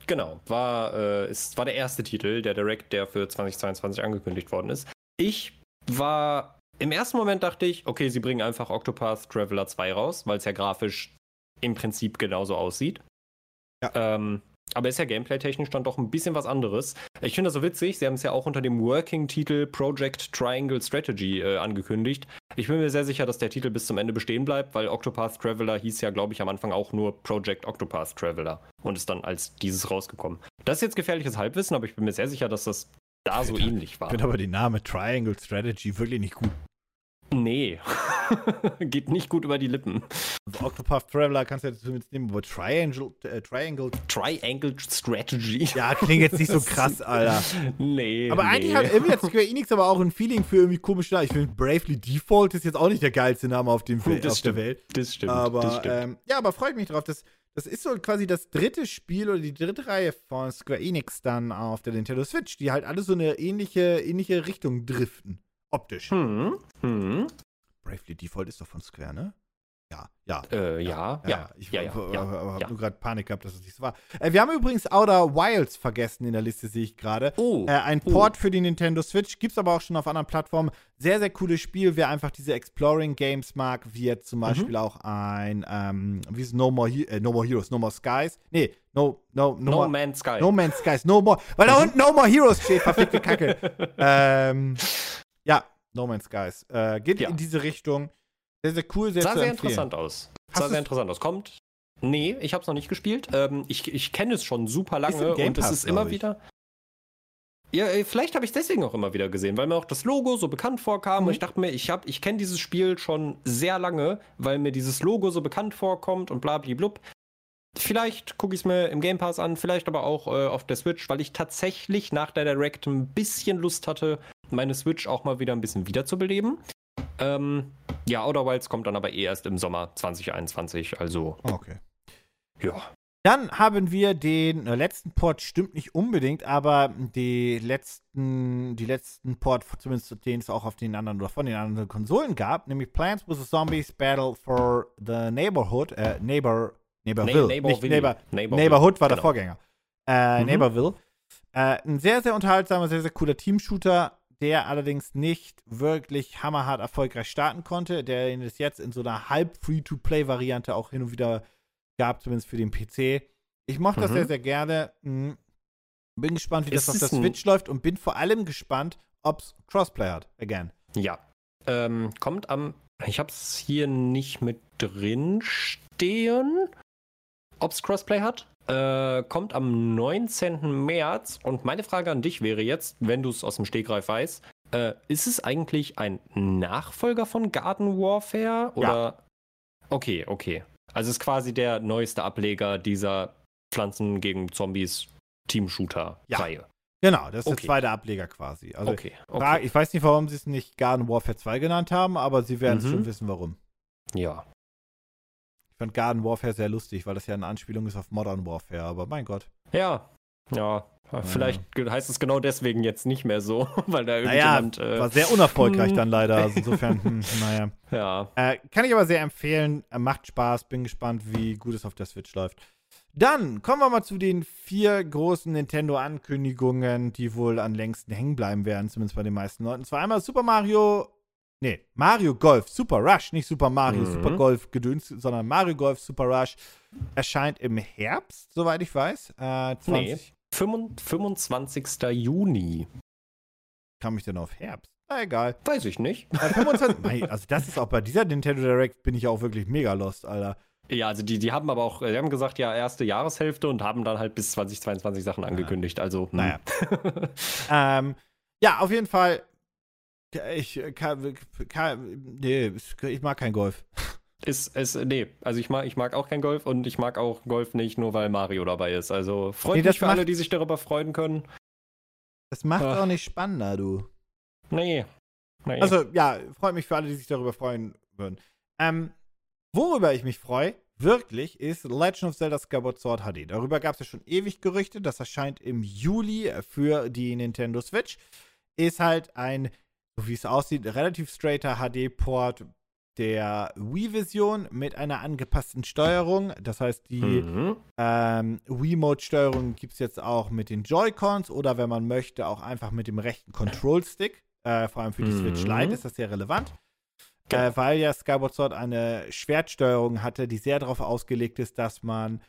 Genau, war, äh, es war der erste Titel, der Direct, der für 2022 angekündigt worden ist. Ich war, im ersten Moment dachte ich, okay, sie bringen einfach Octopath Traveler 2 raus, weil es ja grafisch im Prinzip genauso aussieht. Ja. Ähm, aber ist ja gameplay-technisch dann doch ein bisschen was anderes. Ich finde das so witzig, sie haben es ja auch unter dem Working-Titel Project Triangle Strategy äh, angekündigt. Ich bin mir sehr sicher, dass der Titel bis zum Ende bestehen bleibt, weil Octopath Traveler hieß ja, glaube ich, am Anfang auch nur Project Octopath Traveler und ist dann als dieses rausgekommen. Das ist jetzt gefährliches Halbwissen, aber ich bin mir sehr sicher, dass das da so ähnlich war. Ich finde aber den Namen Triangle Strategy wirklich nicht gut. Nee. Geht nicht gut über die Lippen. Also Octopath Traveler kannst du ja zumindest nehmen, aber Triangle, äh, Triangle. Triangle Strategy. Ja, klingt jetzt nicht so krass, Alter. nee. Aber nee. eigentlich hat irgendwie jetzt Square Enix aber auch ein Feeling für irgendwie komische Namen. Ich finde, Bravely Default ist jetzt auch nicht der geilste Name auf, dem das auf stimmt, der Welt. Das stimmt. Aber, das stimmt. Ähm, ja, aber freut mich drauf. Das, das ist so quasi das dritte Spiel oder die dritte Reihe von Square Enix dann auf der Nintendo Switch, die halt alle so eine ähnliche, ähnliche Richtung driften. Optisch. Hm. Hm. Bravely Default ist doch von Square, ne? Ja, ja. Äh, ja, ja, ja. Ich ja, ja, habe nur gerade Panik gehabt, dass es nicht so war. Äh, wir haben übrigens Outer Wilds vergessen in der Liste, sehe ich gerade. Oh. Äh, ein oh. Port für die Nintendo Switch, gibt es aber auch schon auf anderen Plattformen. Sehr, sehr cooles Spiel. Wer einfach diese Exploring Games mag, wie jetzt zum mhm. Beispiel mhm. auch ein, ähm, wie ist No More, äh, no More Heroes, No More Skies. Nee, No, No, No, no Man's Sky. No Man's Skies, No More. Weil da unten No More Heroes steht, verfickte Kacke. ähm, ja, No Man's Skies. Äh, geht in diese Richtung. Sehr, sehr cool, sehr Sah sehr interessant aus. Sah sehr interessant aus. Kommt. Nee, ich habe es noch nicht gespielt. Ähm, ich ich kenne es schon super lange und es ist immer wieder. Ja, äh, vielleicht habe ich es deswegen auch immer wieder gesehen, weil mir auch das Logo so bekannt vorkam. Mhm. Und ich dachte mir, ich, ich kenne dieses Spiel schon sehr lange, weil mir dieses Logo so bekannt vorkommt und bla blub. Vielleicht gucke ich es mir im Game Pass an, vielleicht aber auch äh, auf der Switch, weil ich tatsächlich nach der Direct ein bisschen Lust hatte, meine Switch auch mal wieder ein bisschen wiederzubeleben. Ähm, ja, Outer Wilds kommt dann aber eh erst im Sommer 2021, also. Okay. Ja. Dann haben wir den äh, letzten Port, stimmt nicht unbedingt, aber die letzten, die letzten Port, zumindest den es auch auf den anderen oder von den anderen Konsolen gab, nämlich Plants vs. Zombies Battle for the Neighborhood, äh, Neighbor, Neighborville, Na Neighborville. Neighbor, Neighborville. Neighborhood war genau. der Vorgänger. Äh, mhm. Neighborville. Äh, ein sehr, sehr unterhaltsamer, sehr, sehr cooler Team-Shooter der allerdings nicht wirklich hammerhart erfolgreich starten konnte, der ihn es jetzt in so einer halb Free-to-Play-Variante auch hin und wieder gab, zumindest für den PC. Ich mochte mhm. das sehr, sehr gerne. Hm. Bin gespannt, wie ist das auf der Switch läuft und bin vor allem gespannt, ob es Crossplay hat. Again. Ja. Ähm, kommt am. Ich habe es hier nicht mit drin stehen, ob es Crossplay hat. Äh, kommt am 19. März. Und meine Frage an dich wäre jetzt, wenn du es aus dem Stegreif weißt, äh, ist es eigentlich ein Nachfolger von Garden Warfare? Oder? Ja. Okay, okay. Also es ist quasi der neueste Ableger dieser Pflanzen gegen Zombies Team-Shooter-Reihe. Ja. Genau, das ist okay. der zweite Ableger quasi. Also okay, okay. ich weiß nicht, warum sie es nicht Garden Warfare 2 genannt haben, aber sie werden mhm. schon wissen, warum. Ja. Fand Garden Warfare sehr lustig, weil das ja eine Anspielung ist auf Modern Warfare, aber mein Gott. Ja, ja. Vielleicht heißt es genau deswegen jetzt nicht mehr so, weil da Naja, irgendjemand. äh, war sehr unerfolgreich dann leider. Also insofern, hm, naja. ja. Äh, kann ich aber sehr empfehlen. Äh, macht Spaß. Bin gespannt, wie gut es auf der Switch läuft. Dann kommen wir mal zu den vier großen Nintendo-Ankündigungen, die wohl am längsten hängen bleiben werden, zumindest bei den meisten Leuten. Und zwar einmal Super Mario. Nee, Mario Golf Super Rush, nicht Super Mario Mhm. Super Golf Gedöns, sondern Mario Golf Super Rush erscheint im Herbst, soweit ich weiß. Äh, 20. Nee. 25. Juni. Kam ich denn auf Herbst? Na, egal. Weiß ich nicht. Äh, 25. Mei, also, das ist auch bei dieser Nintendo Direct bin ich auch wirklich mega lost, Alter. Ja, also die, die haben aber auch, die haben gesagt, ja, erste Jahreshälfte und haben dann halt bis 2022 Sachen angekündigt. Also, hm. Naja. ähm, ja, auf jeden Fall. Ich kann, kann, nee, ich mag kein Golf. Ist, ist, nee, also ich mag, ich mag auch kein Golf und ich mag auch Golf nicht, nur weil Mario dabei ist. Also freut Nee, mich für macht- alle, die sich darüber freuen können. Das macht Ach. auch nicht spannender, du. Nee. nee. Also, ja, freut mich für alle, die sich darüber freuen würden. Ähm, worüber ich mich freue, wirklich, ist Legend of Zelda Skyward Sword HD. Darüber gab es ja schon ewig Gerüchte. Das erscheint im Juli für die Nintendo Switch. Ist halt ein, so wie es aussieht, relativ straighter HD-Port der Wii-Version mit einer angepassten Steuerung. Das heißt, die mhm. ähm, Wiimote-Steuerung gibt es jetzt auch mit den Joy-Cons oder wenn man möchte, auch einfach mit dem rechten Control-Stick. Äh, vor allem für die Mhm. Switch Lite ist das sehr relevant. Genau. Äh, weil ja Skyward Sword eine Schwertsteuerung hatte, die sehr darauf ausgelegt ist, dass man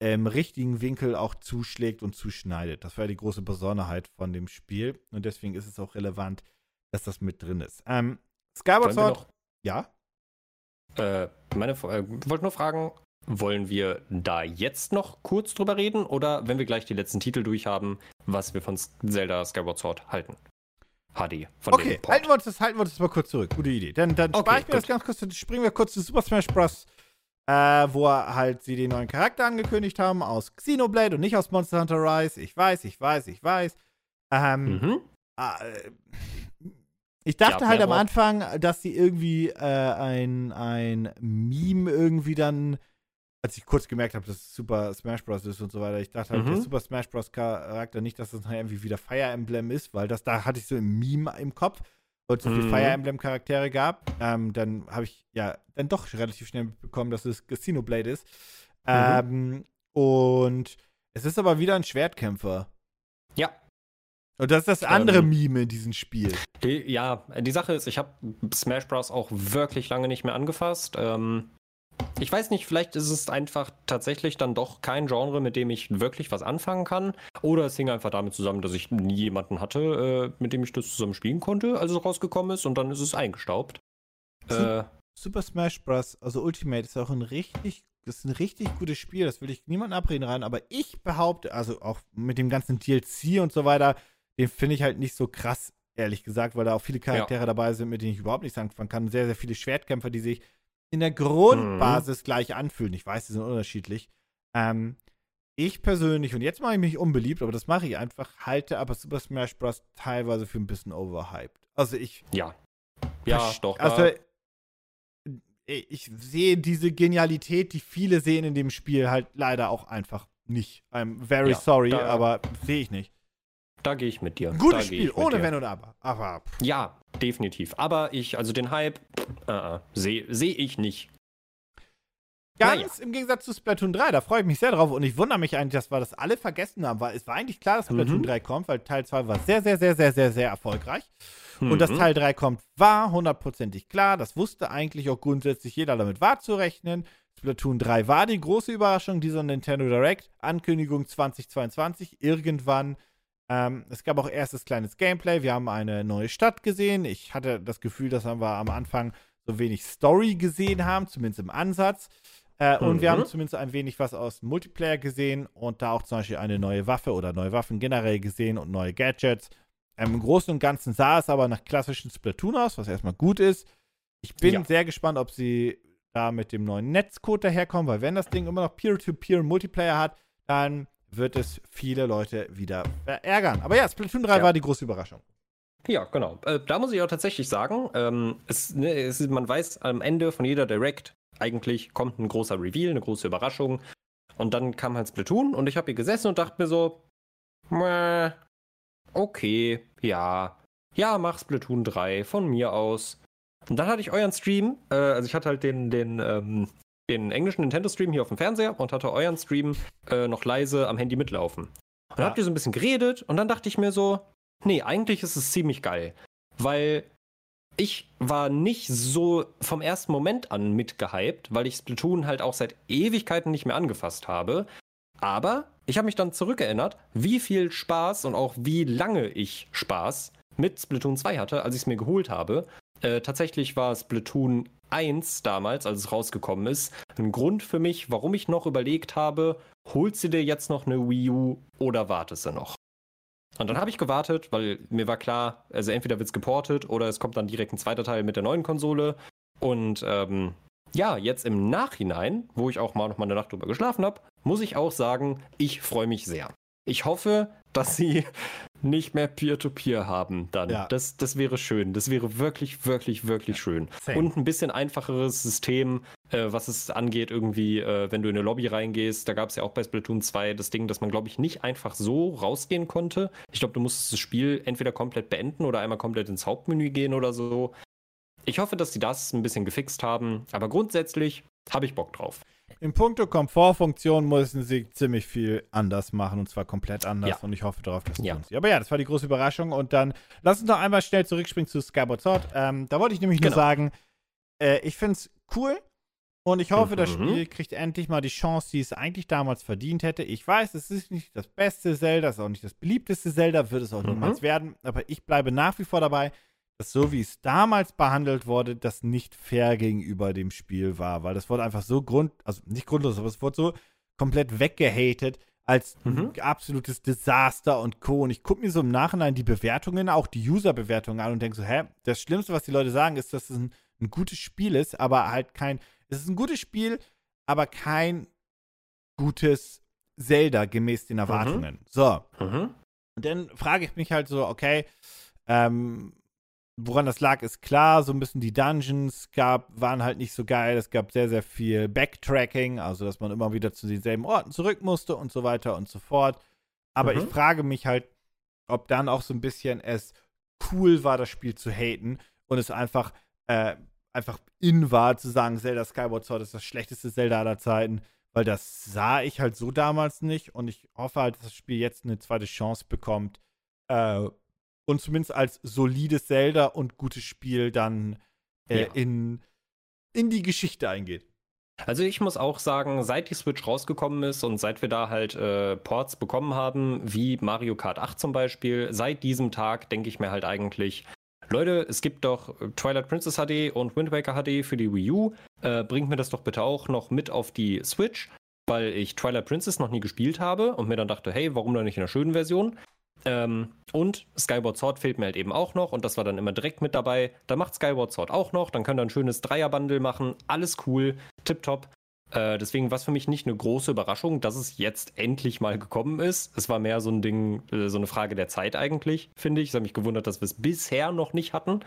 im richtigen Winkel auch zuschlägt und zuschneidet. Das war die große Besonderheit von dem Spiel und deswegen ist es auch relevant, dass das mit drin ist. Ähm, Skyward Sword, ja. Äh, meine, äh, wollte nur fragen, wollen wir da jetzt noch kurz drüber reden oder wenn wir gleich die letzten Titel durchhaben, was wir von Zelda Skyward Sword halten? HD. Von Okay, halten wir, uns das, halten wir uns das mal kurz zurück. Gute Idee. Dann, dann Okay, spare ich mir das gut. ganz kurz. Dann springen wir kurz zu Super Smash Bros. Äh, wo halt sie den neuen Charakter angekündigt haben aus Xenoblade und nicht aus Monster Hunter Rise. Ich weiß, ich weiß, ich weiß. Ähm, Mhm. äh, ich dachte Ja, halt am. Anfang, dass sie irgendwie äh, ein, ein Meme irgendwie dann, als ich kurz gemerkt habe, dass es Super Smash Bros. ist und so weiter, ich dachte halt, Mhm. der Super Smash Bros. Charakter nicht, dass das nachher irgendwie wieder Fire Emblem ist, weil das da hatte ich so ein Meme im Kopf, weil es so viele Mhm. Fire Emblem Charaktere gab. Ähm, dann habe ich ja dann doch relativ schnell mitbekommen, dass es Casino Blade ist. Mhm. Ähm, und es ist aber wieder ein Schwertkämpfer. Ja. Und das ist das andere Ähm, Meme in diesem Spiel. Die, ja, die Sache ist, ich habe Smash Bros. auch wirklich lange nicht mehr angefasst. Ähm, ich weiß nicht, vielleicht ist es einfach tatsächlich dann doch kein Genre, mit dem ich wirklich was anfangen kann. Oder es hing einfach damit zusammen, dass ich nie jemanden hatte, äh, mit dem ich das zusammen spielen konnte, als es rausgekommen ist und dann ist es eingestaubt. Äh, Super Smash Bros., also Ultimate, ist auch ein richtig, das ist ein richtig gutes Spiel. Das will ich niemandem abreden rein, aber ich behaupte, also auch mit dem ganzen DLC und so weiter, den finde ich halt nicht so krass, ehrlich gesagt, weil da auch viele Charaktere dabei sind, mit denen ich überhaupt nichts anfangen kann. Sehr, sehr viele Schwertkämpfer, die sich in der Grundbasis gleich anfühlen. Ich weiß, die sind unterschiedlich. Ähm, ich persönlich, und jetzt mache ich mich unbeliebt, aber das mache ich einfach, halte aber Super Smash Bros. teilweise für ein bisschen overhyped. Also ich ja. Ja, doch. Also, da- ich sehe diese Genialität, die viele sehen in dem Spiel, halt leider auch einfach nicht. I'm very Ja, sorry, aber sehe ich nicht. Da gehe ich mit dir. Gutes Spiel, ohne dir. Wenn und Aber. Aber Ja, definitiv. Aber ich, also den Hype, äh, äh, sehe seh ich nicht. ganz Naja. im Gegensatz zu Splatoon 3, da freue ich mich sehr drauf und ich wundere mich eigentlich, dass wir das alle vergessen haben, weil es war eigentlich klar, dass Splatoon Mhm. 3 kommt, weil Teil 2 war sehr, sehr, sehr, sehr, sehr, sehr erfolgreich. Und dass Mhm. Teil 3 kommt, war hundertprozentig klar. Das wusste eigentlich auch grundsätzlich jeder, damit war zu rechnen. Splatoon 3 war die große Überraschung dieser Nintendo Direct. Ankündigung 2022, irgendwann. Ähm, es gab auch erstes kleines Gameplay. Wir haben eine neue Stadt gesehen. Ich hatte das Gefühl, dass wir am Anfang so wenig Story gesehen haben, zumindest im Ansatz. Äh, Und wir Mhm. haben zumindest ein wenig was aus Multiplayer gesehen und da auch zum Beispiel eine neue Waffe oder neue Waffen generell gesehen und neue Gadgets. Ähm, Im Großen und Ganzen sah es aber nach klassischen Splatoon aus, was erstmal gut ist. Ich bin Ja. sehr gespannt, ob sie da mit dem neuen Netzcode daherkommen, weil wenn das Ding immer noch Peer-to-Peer Multiplayer hat, dann wird es viele Leute wieder verärgern. Aber ja, Splatoon 3 Ja. war die große Überraschung. Ja, genau. Äh, da muss ich auch tatsächlich sagen, ähm, es, ne, es, man weiß am Ende von jeder Direct, eigentlich kommt ein großer Reveal, eine große Überraschung. Und dann kam halt Splatoon und ich habe hier gesessen und dachte mir so, okay, ja, ja, mach Splatoon 3 von mir aus. Und dann hatte ich euren Stream, äh, also ich hatte halt den, den, ähm, den englischen Nintendo-Stream hier auf dem Fernseher und hatte euren Stream äh, noch leise am Handy mitlaufen. Und dann ja. habt ihr so ein bisschen geredet und dann dachte ich mir so, nee, eigentlich ist es ziemlich geil. Weil ich war nicht so vom ersten Moment an mitgehypt, weil ich Splatoon halt auch seit Ewigkeiten nicht mehr angefasst habe. Aber ich habe mich dann zurückerinnert, wie viel Spaß und auch wie lange ich Spaß mit Splatoon 2 hatte, als ich es mir geholt habe. Äh, tatsächlich war Splatoon 1 damals, als es rausgekommen ist, ein Grund für mich, warum ich noch überlegt habe, holst du dir jetzt noch eine Wii U oder wartest du noch? Und dann habe ich gewartet, weil mir war klar, also entweder wird es geportet oder es kommt dann direkt ein zweiter Teil mit der neuen Konsole. Und ähm, ja, jetzt im Nachhinein, wo ich auch mal noch mal eine Nacht drüber geschlafen habe, muss ich auch sagen, ich freue mich sehr. Ich hoffe, dass sie nicht mehr Peer-to-Peer -Peer haben dann. Ja. Das, das wäre schön. Das wäre wirklich, wirklich, wirklich ja. schön. Same. Und ein bisschen einfacheres System, äh, was es angeht, irgendwie, äh, wenn du in eine Lobby reingehst. Da gab es ja auch bei Splatoon 2 das Ding, dass man, glaube ich, nicht einfach so rausgehen konnte. Ich glaube, du musstest das Spiel entweder komplett beenden oder einmal komplett ins Hauptmenü gehen oder so. Ich hoffe, dass sie das ein bisschen gefixt haben. Aber grundsätzlich habe ich Bock drauf. In puncto Komfortfunktion müssen sie ziemlich viel anders machen und zwar komplett anders. Ja. Und ich hoffe darauf, dass es ja. tun sie. Aber ja, das war die große Überraschung. Und dann lass uns noch einmal schnell zurückspringen zu Skyward Sword. Ähm, da wollte ich nämlich genau. nur sagen, äh, ich finde es cool. Und ich hoffe, mhm. das Spiel kriegt endlich mal die Chance, die es eigentlich damals verdient hätte. Ich weiß, es ist nicht das beste Zelda, es ist auch nicht das beliebteste Zelda, wird es auch mhm. niemals werden. Aber ich bleibe nach wie vor dabei dass so wie es damals behandelt wurde, das nicht fair gegenüber dem Spiel war, weil das wurde einfach so grund, also nicht grundlos, aber es wurde so komplett weggehatet als mhm. absolutes Desaster und Co. Und ich gucke mir so im Nachhinein die Bewertungen, auch die User-Bewertungen an und denke so, hä, das Schlimmste, was die Leute sagen, ist, dass es ein, ein gutes Spiel ist, aber halt kein, es ist ein gutes Spiel, aber kein gutes Zelda gemäß den mhm. Erwartungen. Mhm. So. Mhm. Und dann frage ich mich halt so, okay, ähm, Woran das lag, ist klar. So ein bisschen die Dungeons gab, waren halt nicht so geil. Es gab sehr, sehr viel Backtracking, also dass man immer wieder zu denselben Orten zurück musste und so weiter und so fort. Aber mhm. ich frage mich halt, ob dann auch so ein bisschen es cool war, das Spiel zu haten und es einfach, äh, einfach in war, zu sagen, Zelda Skyward Sword ist das schlechteste Zelda aller Zeiten, weil das sah ich halt so damals nicht und ich hoffe halt, dass das Spiel jetzt eine zweite Chance bekommt, äh, und zumindest als solides Zelda und gutes Spiel dann äh, ja. in, in die Geschichte eingeht. Also ich muss auch sagen, seit die Switch rausgekommen ist und seit wir da halt äh, Ports bekommen haben, wie Mario Kart 8 zum Beispiel, seit diesem Tag denke ich mir halt eigentlich, Leute, es gibt doch Twilight Princess HD und Wind Waker HD für die Wii U. Äh, bringt mir das doch bitte auch noch mit auf die Switch, weil ich Twilight Princess noch nie gespielt habe und mir dann dachte, hey, warum dann nicht in der schönen Version? Ähm, und Skyward Sword fehlt mir halt eben auch noch und das war dann immer direkt mit dabei. Da macht Skyward Sword auch noch, dann könnt ihr ein schönes Dreierbundle machen, alles cool, tipptopp. Äh, deswegen war es für mich nicht eine große Überraschung, dass es jetzt endlich mal gekommen ist. Es war mehr so ein Ding, äh, so eine Frage der Zeit eigentlich, finde ich. Ich habe mich gewundert, dass wir es bisher noch nicht hatten.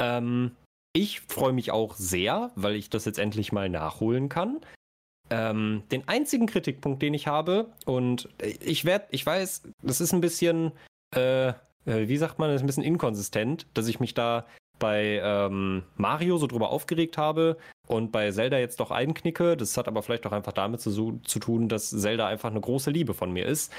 Ähm, ich freue mich auch sehr, weil ich das jetzt endlich mal nachholen kann. Ähm, den einzigen Kritikpunkt, den ich habe, und ich werde, ich weiß, das ist ein bisschen, äh, äh, wie sagt man, das ist ein bisschen inkonsistent, dass ich mich da bei ähm, Mario so drüber aufgeregt habe und bei Zelda jetzt doch einknicke. Das hat aber vielleicht auch einfach damit zu, zu tun, dass Zelda einfach eine große Liebe von mir ist.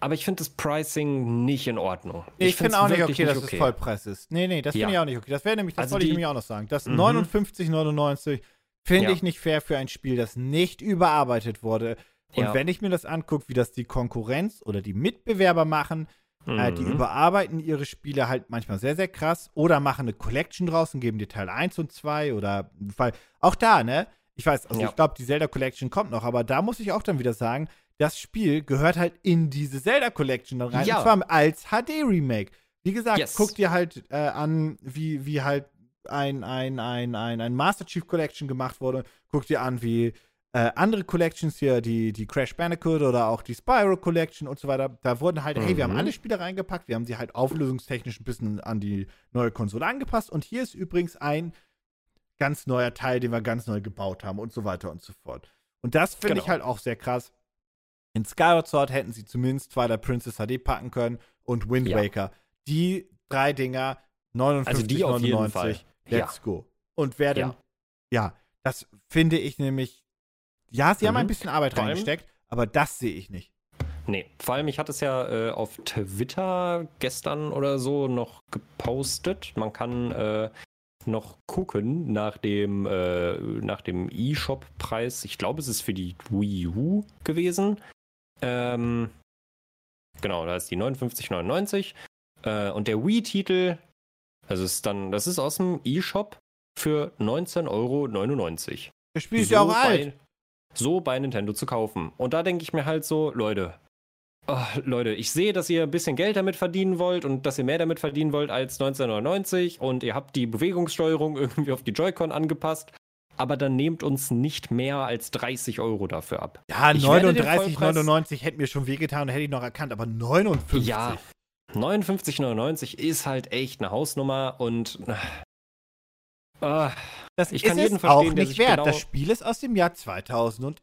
Aber ich finde das Pricing nicht in Ordnung. Ich, ich finde auch nicht okay, dass okay. es Vollpreis ist. Nee, nee, das ja. finde ich auch nicht okay. Das wäre nämlich, das also wollte ich nämlich auch noch sagen. Das mhm. 59,99 Finde ja. ich nicht fair für ein Spiel, das nicht überarbeitet wurde. Und ja. wenn ich mir das angucke, wie das die Konkurrenz oder die Mitbewerber machen, mhm. äh, die mhm. überarbeiten ihre Spiele halt manchmal sehr, sehr krass oder machen eine Collection draus und geben dir Teil 1 und 2 oder weil auch da, ne? Ich weiß, also ja. ich glaube, die Zelda Collection kommt noch, aber da muss ich auch dann wieder sagen, das Spiel gehört halt in diese Zelda Collection dann rein. Ja. Und zwar als HD-Remake. Wie gesagt, yes. guck dir halt äh, an, wie, wie halt ein, ein, ein, ein, ein Master Chief Collection gemacht wurde. Guck dir an, wie äh, andere Collections hier, die, die Crash Bandicoot oder auch die Spyro Collection und so weiter, da wurden halt, mhm. hey, wir haben mhm. alle Spiele reingepackt, wir haben sie halt auflösungstechnisch ein bisschen an die neue Konsole angepasst. Und hier ist übrigens ein ganz neuer Teil, den wir ganz neu gebaut haben und so weiter und so fort. Und das finde ich Genau. halt auch sehr krass. In Skyward Sword hätten sie zumindest Twilight Princess HD packen können und Wind Ja. Waker. Die drei Dinger, 59,99. Also die auf jeden Fall. Let's go. Und wer denn, Ja. ja, das finde ich nämlich, ja, sie haben Mhm. ein bisschen Arbeit Vor reingesteckt, aber das sehe ich nicht. Nee, vor allem, ich hatte es ja äh, auf Twitter gestern oder so noch gepostet. Man kann äh, noch gucken nach dem, äh, nach dem E-Shop-Preis. Ich glaube, es ist für die Wii U gewesen. Ähm, genau, da ist die 59,99. Äh, und der Wii-Titel, also ist dann, das ist aus dem E-Shop für 19,99 Euro. Das Spiel ist ja auch bei, alt. So bei Nintendo zu kaufen. Und da denke ich mir halt so, Leute, oh, Leute, ich sehe, dass ihr ein bisschen Geld damit verdienen wollt und dass ihr mehr damit verdienen wollt als 1999 und ihr habt die Bewegungssteuerung irgendwie auf die Joy-Con angepasst. Aber dann nehmt uns nicht mehr als 30 Euro dafür ab. Ja, Ich werde den 39,99 hätte mir schon wehgetan, hätte ich noch erkannt, aber 59. Ja, 59,99 ist halt echt eine Hausnummer und äh, Das Ich ist kann jeden es verstehen, auch nicht wert. genau- Das Spiel ist aus dem Jahr 2011,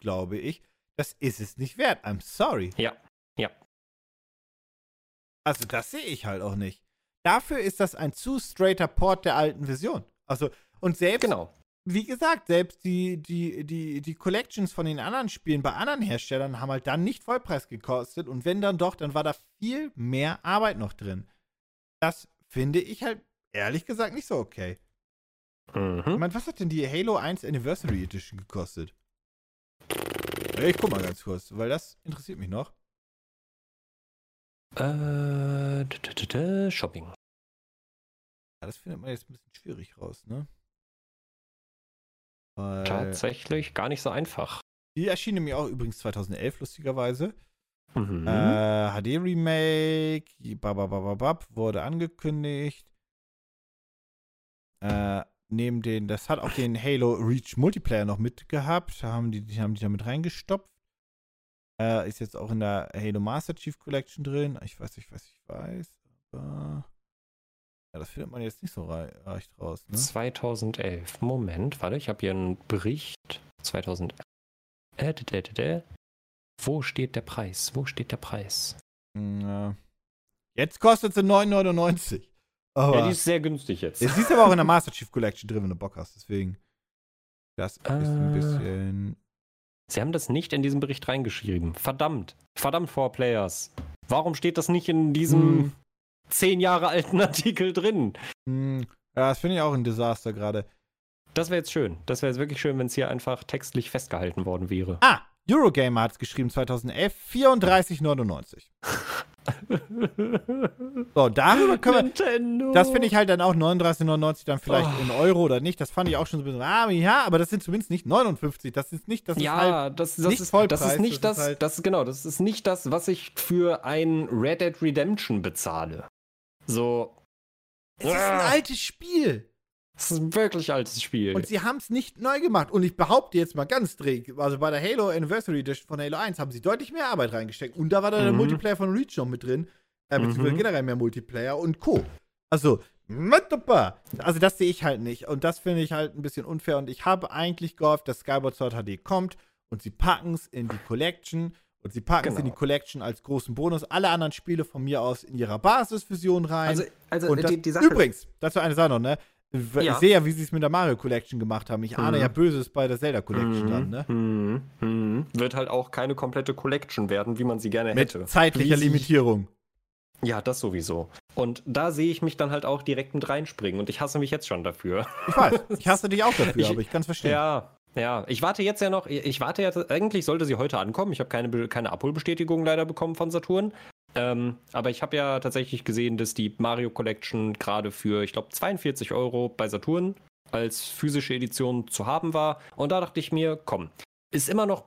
glaube ich. Das ist es nicht wert. I'm sorry. ja, ja. Also, das sehe ich halt auch nicht. Dafür ist das ein zu straighter Port der alten Version. Also, und selbst, Genau. Wie gesagt, selbst die, die, die, die Collections von den anderen Spielen bei anderen Herstellern haben halt dann nicht Vollpreis gekostet. Und wenn dann doch, dann war da viel mehr Arbeit noch drin. Das finde ich halt ehrlich gesagt nicht so okay. Ich Mhm. meine, was hat denn die Halo 1 Anniversary Edition gekostet? Ich guck mal ganz kurz, weil das interessiert mich noch. Äh, Shopping. Ja, das findet man jetzt ein bisschen schwierig raus, ne? Weil Tatsächlich gar nicht so einfach. die erschien nämlich auch übrigens 2011, lustigerweise. Mhm. Äh, HD-Remake, bababababab, wurde angekündigt. Äh, neben den, das hat auch den Halo Reach Multiplayer noch mitgehabt. Da haben die, die haben die da mit reingestopft. Äh, ist jetzt auch in der Halo Master Chief Collection drin. Ich weiß, ich weiß, ich weiß. Aber ja, das findet man jetzt nicht so rei reich raus, ne? 2011. Moment, warte, ich habe hier einen Bericht. 2011. Äh, d- d- d- d- Wo steht der Preis? Wo steht der Preis? Ja. Jetzt kostet sie 9,99. Aber Ja, die ist sehr günstig jetzt. es ist aber auch in der Master Chief Collection drin, wenn du Bock hast. Deswegen. Das ist ein Äh. bisschen. Sie haben das nicht in diesem Bericht reingeschrieben. Verdammt. Verdammt, Four Players. Warum steht das nicht in diesem Hm. Zehn Jahre alten Artikel drin? Hm, ja, das finde ich auch ein Desaster gerade. Das wäre jetzt schön. Das wäre jetzt wirklich schön, wenn es hier einfach textlich festgehalten worden wäre. Ah, Eurogamer hat es geschrieben 2011, 34,99. So, darüber können wir. Nintendo. Das finde ich halt dann auch 39,99 dann vielleicht Oh. in Euro oder nicht. Das fand ich auch schon so ein bisschen. Ah, ja, aber das sind zumindest nicht 59. Das ist nicht, das ist halt. ja, das, das, nicht ist, Vollpreis, das ist nicht das das, ist das, halt- ist genau, das ist nicht das, was ich für ein Red Dead Redemption bezahle. So, Es ist ein Ah. altes Spiel. das ist ein wirklich altes Spiel. Und sie haben es nicht neu gemacht. Und ich behaupte jetzt mal ganz dreck, also bei der Halo Anniversary Edition von Halo 1 haben sie deutlich mehr Arbeit reingesteckt. Und da war dann der Mhm. Multiplayer von Reach noch mit drin. Äh, beziehungsweise Mhm. generell mehr Multiplayer und Co. Also, also das sehe ich halt nicht. Und das finde ich halt ein bisschen unfair. Und ich habe eigentlich gehofft, dass Skyward Sword HD kommt und sie packen es in die Collection. Und sie packen es in die Genau. Collection als großen Bonus. Alle anderen Spiele von mir aus in ihrer Basisversion rein. also, also Und das, die, die Sache übrigens, dazu eine Sache noch, ne? Ich Ja. sehe ja, wie sie es mit der Mario Collection gemacht haben. Ich ahne Mhm. ja Böses bei der Zelda Collection Mhm, dann, ne? mhm, mhm. Wird halt auch keine komplette Collection werden, wie man sie gerne Mit hätte. zeitlicher Wie Limitierung. Ja, das sowieso. Und da sehe ich mich dann halt auch direkt mit reinspringen und ich hasse mich jetzt schon dafür. Ich weiß, ich hasse dich auch dafür, Ich- aber ich kann es verstehen. Ja, ja. Ich warte jetzt ja noch, ich warte jetzt, eigentlich sollte sie heute ankommen. Ich habe keine, keine Abholbestätigung leider bekommen von Saturn. Ähm, aber ich habe ja tatsächlich gesehen, dass die Mario Collection gerade für, ich glaube, 42 Euro bei Saturn als physische Edition zu haben war. Und da dachte ich mir, komm, ist immer noch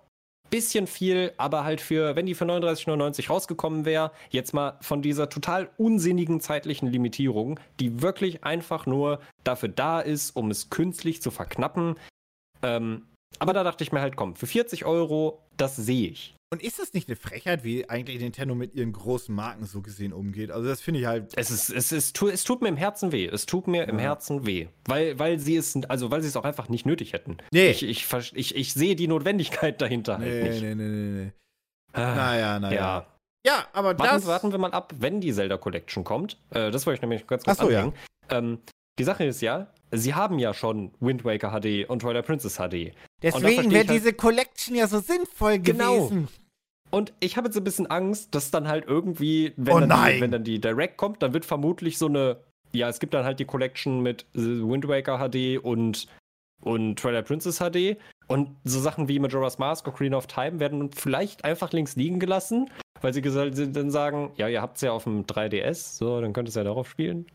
bisschen viel, aber halt für, wenn die für 39,99 rausgekommen wäre, jetzt mal von dieser total unsinnigen zeitlichen Limitierung, die wirklich einfach nur dafür da ist, um es künstlich zu verknappen. Ähm, aber da dachte ich mir halt, komm, für 40 Euro, das sehe ich. Und ist das nicht eine Frechheit, wie eigentlich Nintendo mit ihren großen Marken so gesehen umgeht? Also das finde ich halt. Es ist, es ist, es tut mir im Herzen weh. Es tut mir im. Herzen weh. Weil, weil sie es, also weil sie es auch einfach nicht nötig hätten. Nee. Ich, ich, ich, ich sehe die Notwendigkeit dahinter halt Nee, nicht. nee, nee, nee, nee. Ah, Naja, naja. ja. Ja, aber Warten, das. warten wir mal ab, wenn die Zelda Collection kommt. Äh, das wollte ich nämlich ganz kurz Ach so, ja. Ähm, die Sache ist ja, sie haben ja schon Wind Waker HD und Twilight Princess HD. Deswegen wäre halt- diese Collection ja so sinnvoll Genau. gewesen. Und ich habe jetzt ein bisschen Angst, dass dann halt irgendwie, wenn, Oh dann. Die, wenn dann die Direct kommt, dann wird vermutlich so eine, ja, es gibt dann halt die Collection mit Wind Waker HD und, und Twilight Princess HD. Und so Sachen wie Majora's Mask, Ocarina of Time werden vielleicht einfach links liegen gelassen, weil sie dann sagen, ja, ihr habt es ja auf dem 3DS, so, dann könnt ihr es ja darauf spielen.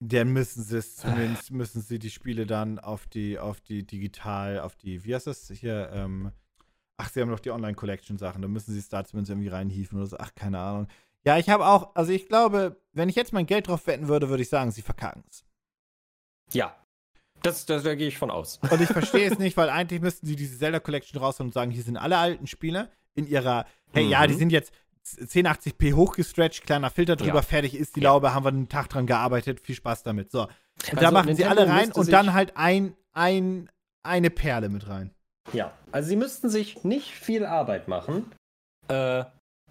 Dann müssen sie es zumindest, müssen sie die Spiele dann auf die, auf die digital, auf die, wie heißt das hier, ähm, ach, sie haben noch die Online-Collection-Sachen, da müssen sie es da zumindest irgendwie reinhieven oder so, ach, keine Ahnung. Ja, ich habe auch, also ich glaube, wenn ich jetzt mein Geld drauf wetten würde, würde ich sagen, sie verkacken es. Ja. Das, das, da gehe ich von aus. Und ich verstehe es nicht, weil eigentlich müssten sie diese Zelda Collection raushauen und sagen, hier sind alle alten Spiele in ihrer, hey, Mhm. ja, die sind jetzt 1080p hochgestretched, kleiner Filter drüber, Ja. fertig ist die Ja. Laube, haben wir einen Tag dran gearbeitet, viel Spaß damit. So. Und da Also machen sie Nintendo alle rein und dann halt ein, ein, eine Perle mit rein. Ja, also sie müssten sich nicht viel Arbeit machen, äh,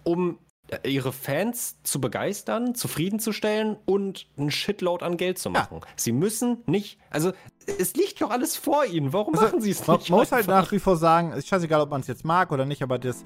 um äh, ihre Fans zu begeistern, zufriedenzustellen und einen Shitload an Geld zu machen. Sie müssen nicht, also es liegt doch alles vor ihnen. Warum Also, machen sie es Man nicht? muss halt nach wie vor sagen, ist scheißegal, ob man es jetzt mag oder nicht, aber das.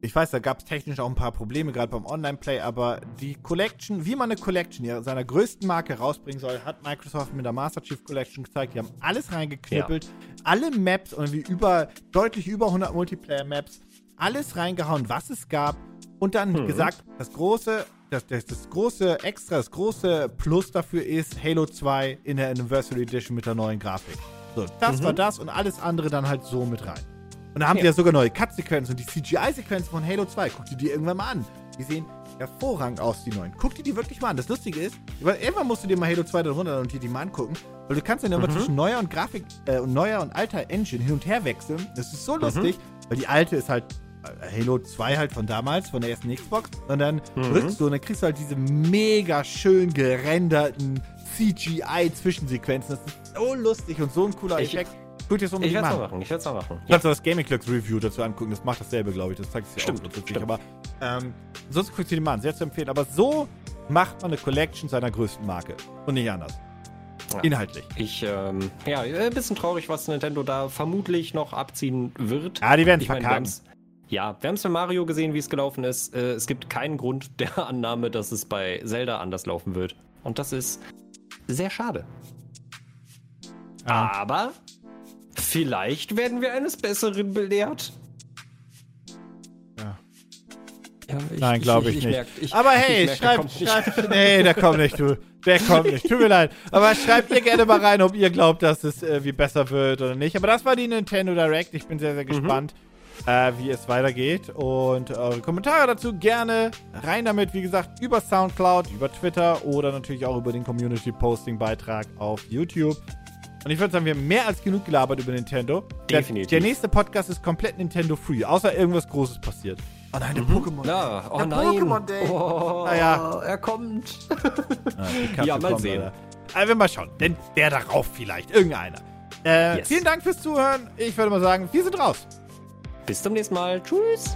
Ich weiß, da gab es technisch auch ein paar Probleme, gerade beim Online-Play, aber die Collection, wie man eine Collection ja, seiner größten Marke rausbringen soll, hat Microsoft mit der Master Chief Collection gezeigt. Die haben alles reingeknüppelt, alle Maps und wie über, deutlich über 100 Multiplayer-Maps, alles reingehauen, was es gab. Und dann Mhm. gesagt, das große, das, das, das große Extra, das große Plus dafür ist Halo 2 in der Anniversary Edition mit der neuen Grafik. So, das Mhm. war das und alles andere dann halt so mit rein. Und da haben Ja. die ja sogar neue Cut-Sequenzen und die CGI-Sequenzen von Halo 2. Guck dir die irgendwann mal an. Die sehen hervorragend aus, die neuen. Guck dir die wirklich mal an. Das Lustige ist, weil irgendwann musst du dir mal Halo 2 dann runterladen und dir die mal angucken. Weil du kannst dann immer Mhm. zwischen neuer und Grafik, äh, und neuer und alter Engine hin und her wechseln. Das ist so Mhm. lustig, weil die alte ist halt äh, Halo 2 halt von damals, von der ersten Xbox. Und dann Mhm. drückst du und dann kriegst du halt diese mega schön gerenderten CGI-Zwischensequenzen. Das ist so lustig und so ein cooler Ich- Effekt. Guck dir das Ich unbedingt werde mal machen. Ich werde es mal machen. Du kannst auch das Gaming Clerks Review dazu angucken, das macht dasselbe, glaube ich. Das zeigt dir Stimmt, auch so stimmt. Aber ähm, sonst guckst du dir mal an, sehr zu empfehlen. Aber so macht man eine Collection seiner größten Marke. Und nicht anders. Ja. Inhaltlich. Ich, ähm, ja, ein bisschen traurig, was Nintendo da vermutlich noch abziehen wird. Ja, die werden es Ich verkacken. haben's- ja, wir haben es bei Mario gesehen, wie es gelaufen ist. Äh, es gibt keinen Grund der Annahme, dass es bei Zelda anders laufen wird. Und das ist sehr schade. Ja. Aber vielleicht werden wir eines Besseren belehrt. Ja. Ja, ich- Nein, glaube ich, ich nicht. ich- Aber ich hey, merk, der schreibt, schreibt, nee, der kommt nicht, du. Der kommt nicht, tut mir leid. Aber schreibt ihr gerne mal rein, ob ihr glaubt, dass es äh, wie besser wird oder nicht. Aber das war die Nintendo Direct. Ich bin sehr, Mhm. sehr gespannt, äh, wie es weitergeht. Und eure Kommentare dazu gerne rein damit, wie gesagt, über Soundcloud, über Twitter oder natürlich auch über den Community-Posting-Beitrag auf YouTube. Und ich würde sagen, wir haben mehr als genug gelabert über Nintendo. Der- Definitiv. Der nächste Podcast ist komplett Nintendo-free, außer irgendwas Großes passiert. Oh nein, der Pokémon. Ja, oh Der nein. Pokémon Day. Oh, Naja. er kommt. Ah, Ja, mal kommt, sehen. Alter. Also, wir mal schauen. Denn der darauf vielleicht. Irgendeiner. Äh, Yes. Vielen Dank fürs Zuhören. Ich würde mal sagen, wir sind raus. Bis zum nächsten Mal. Tschüss.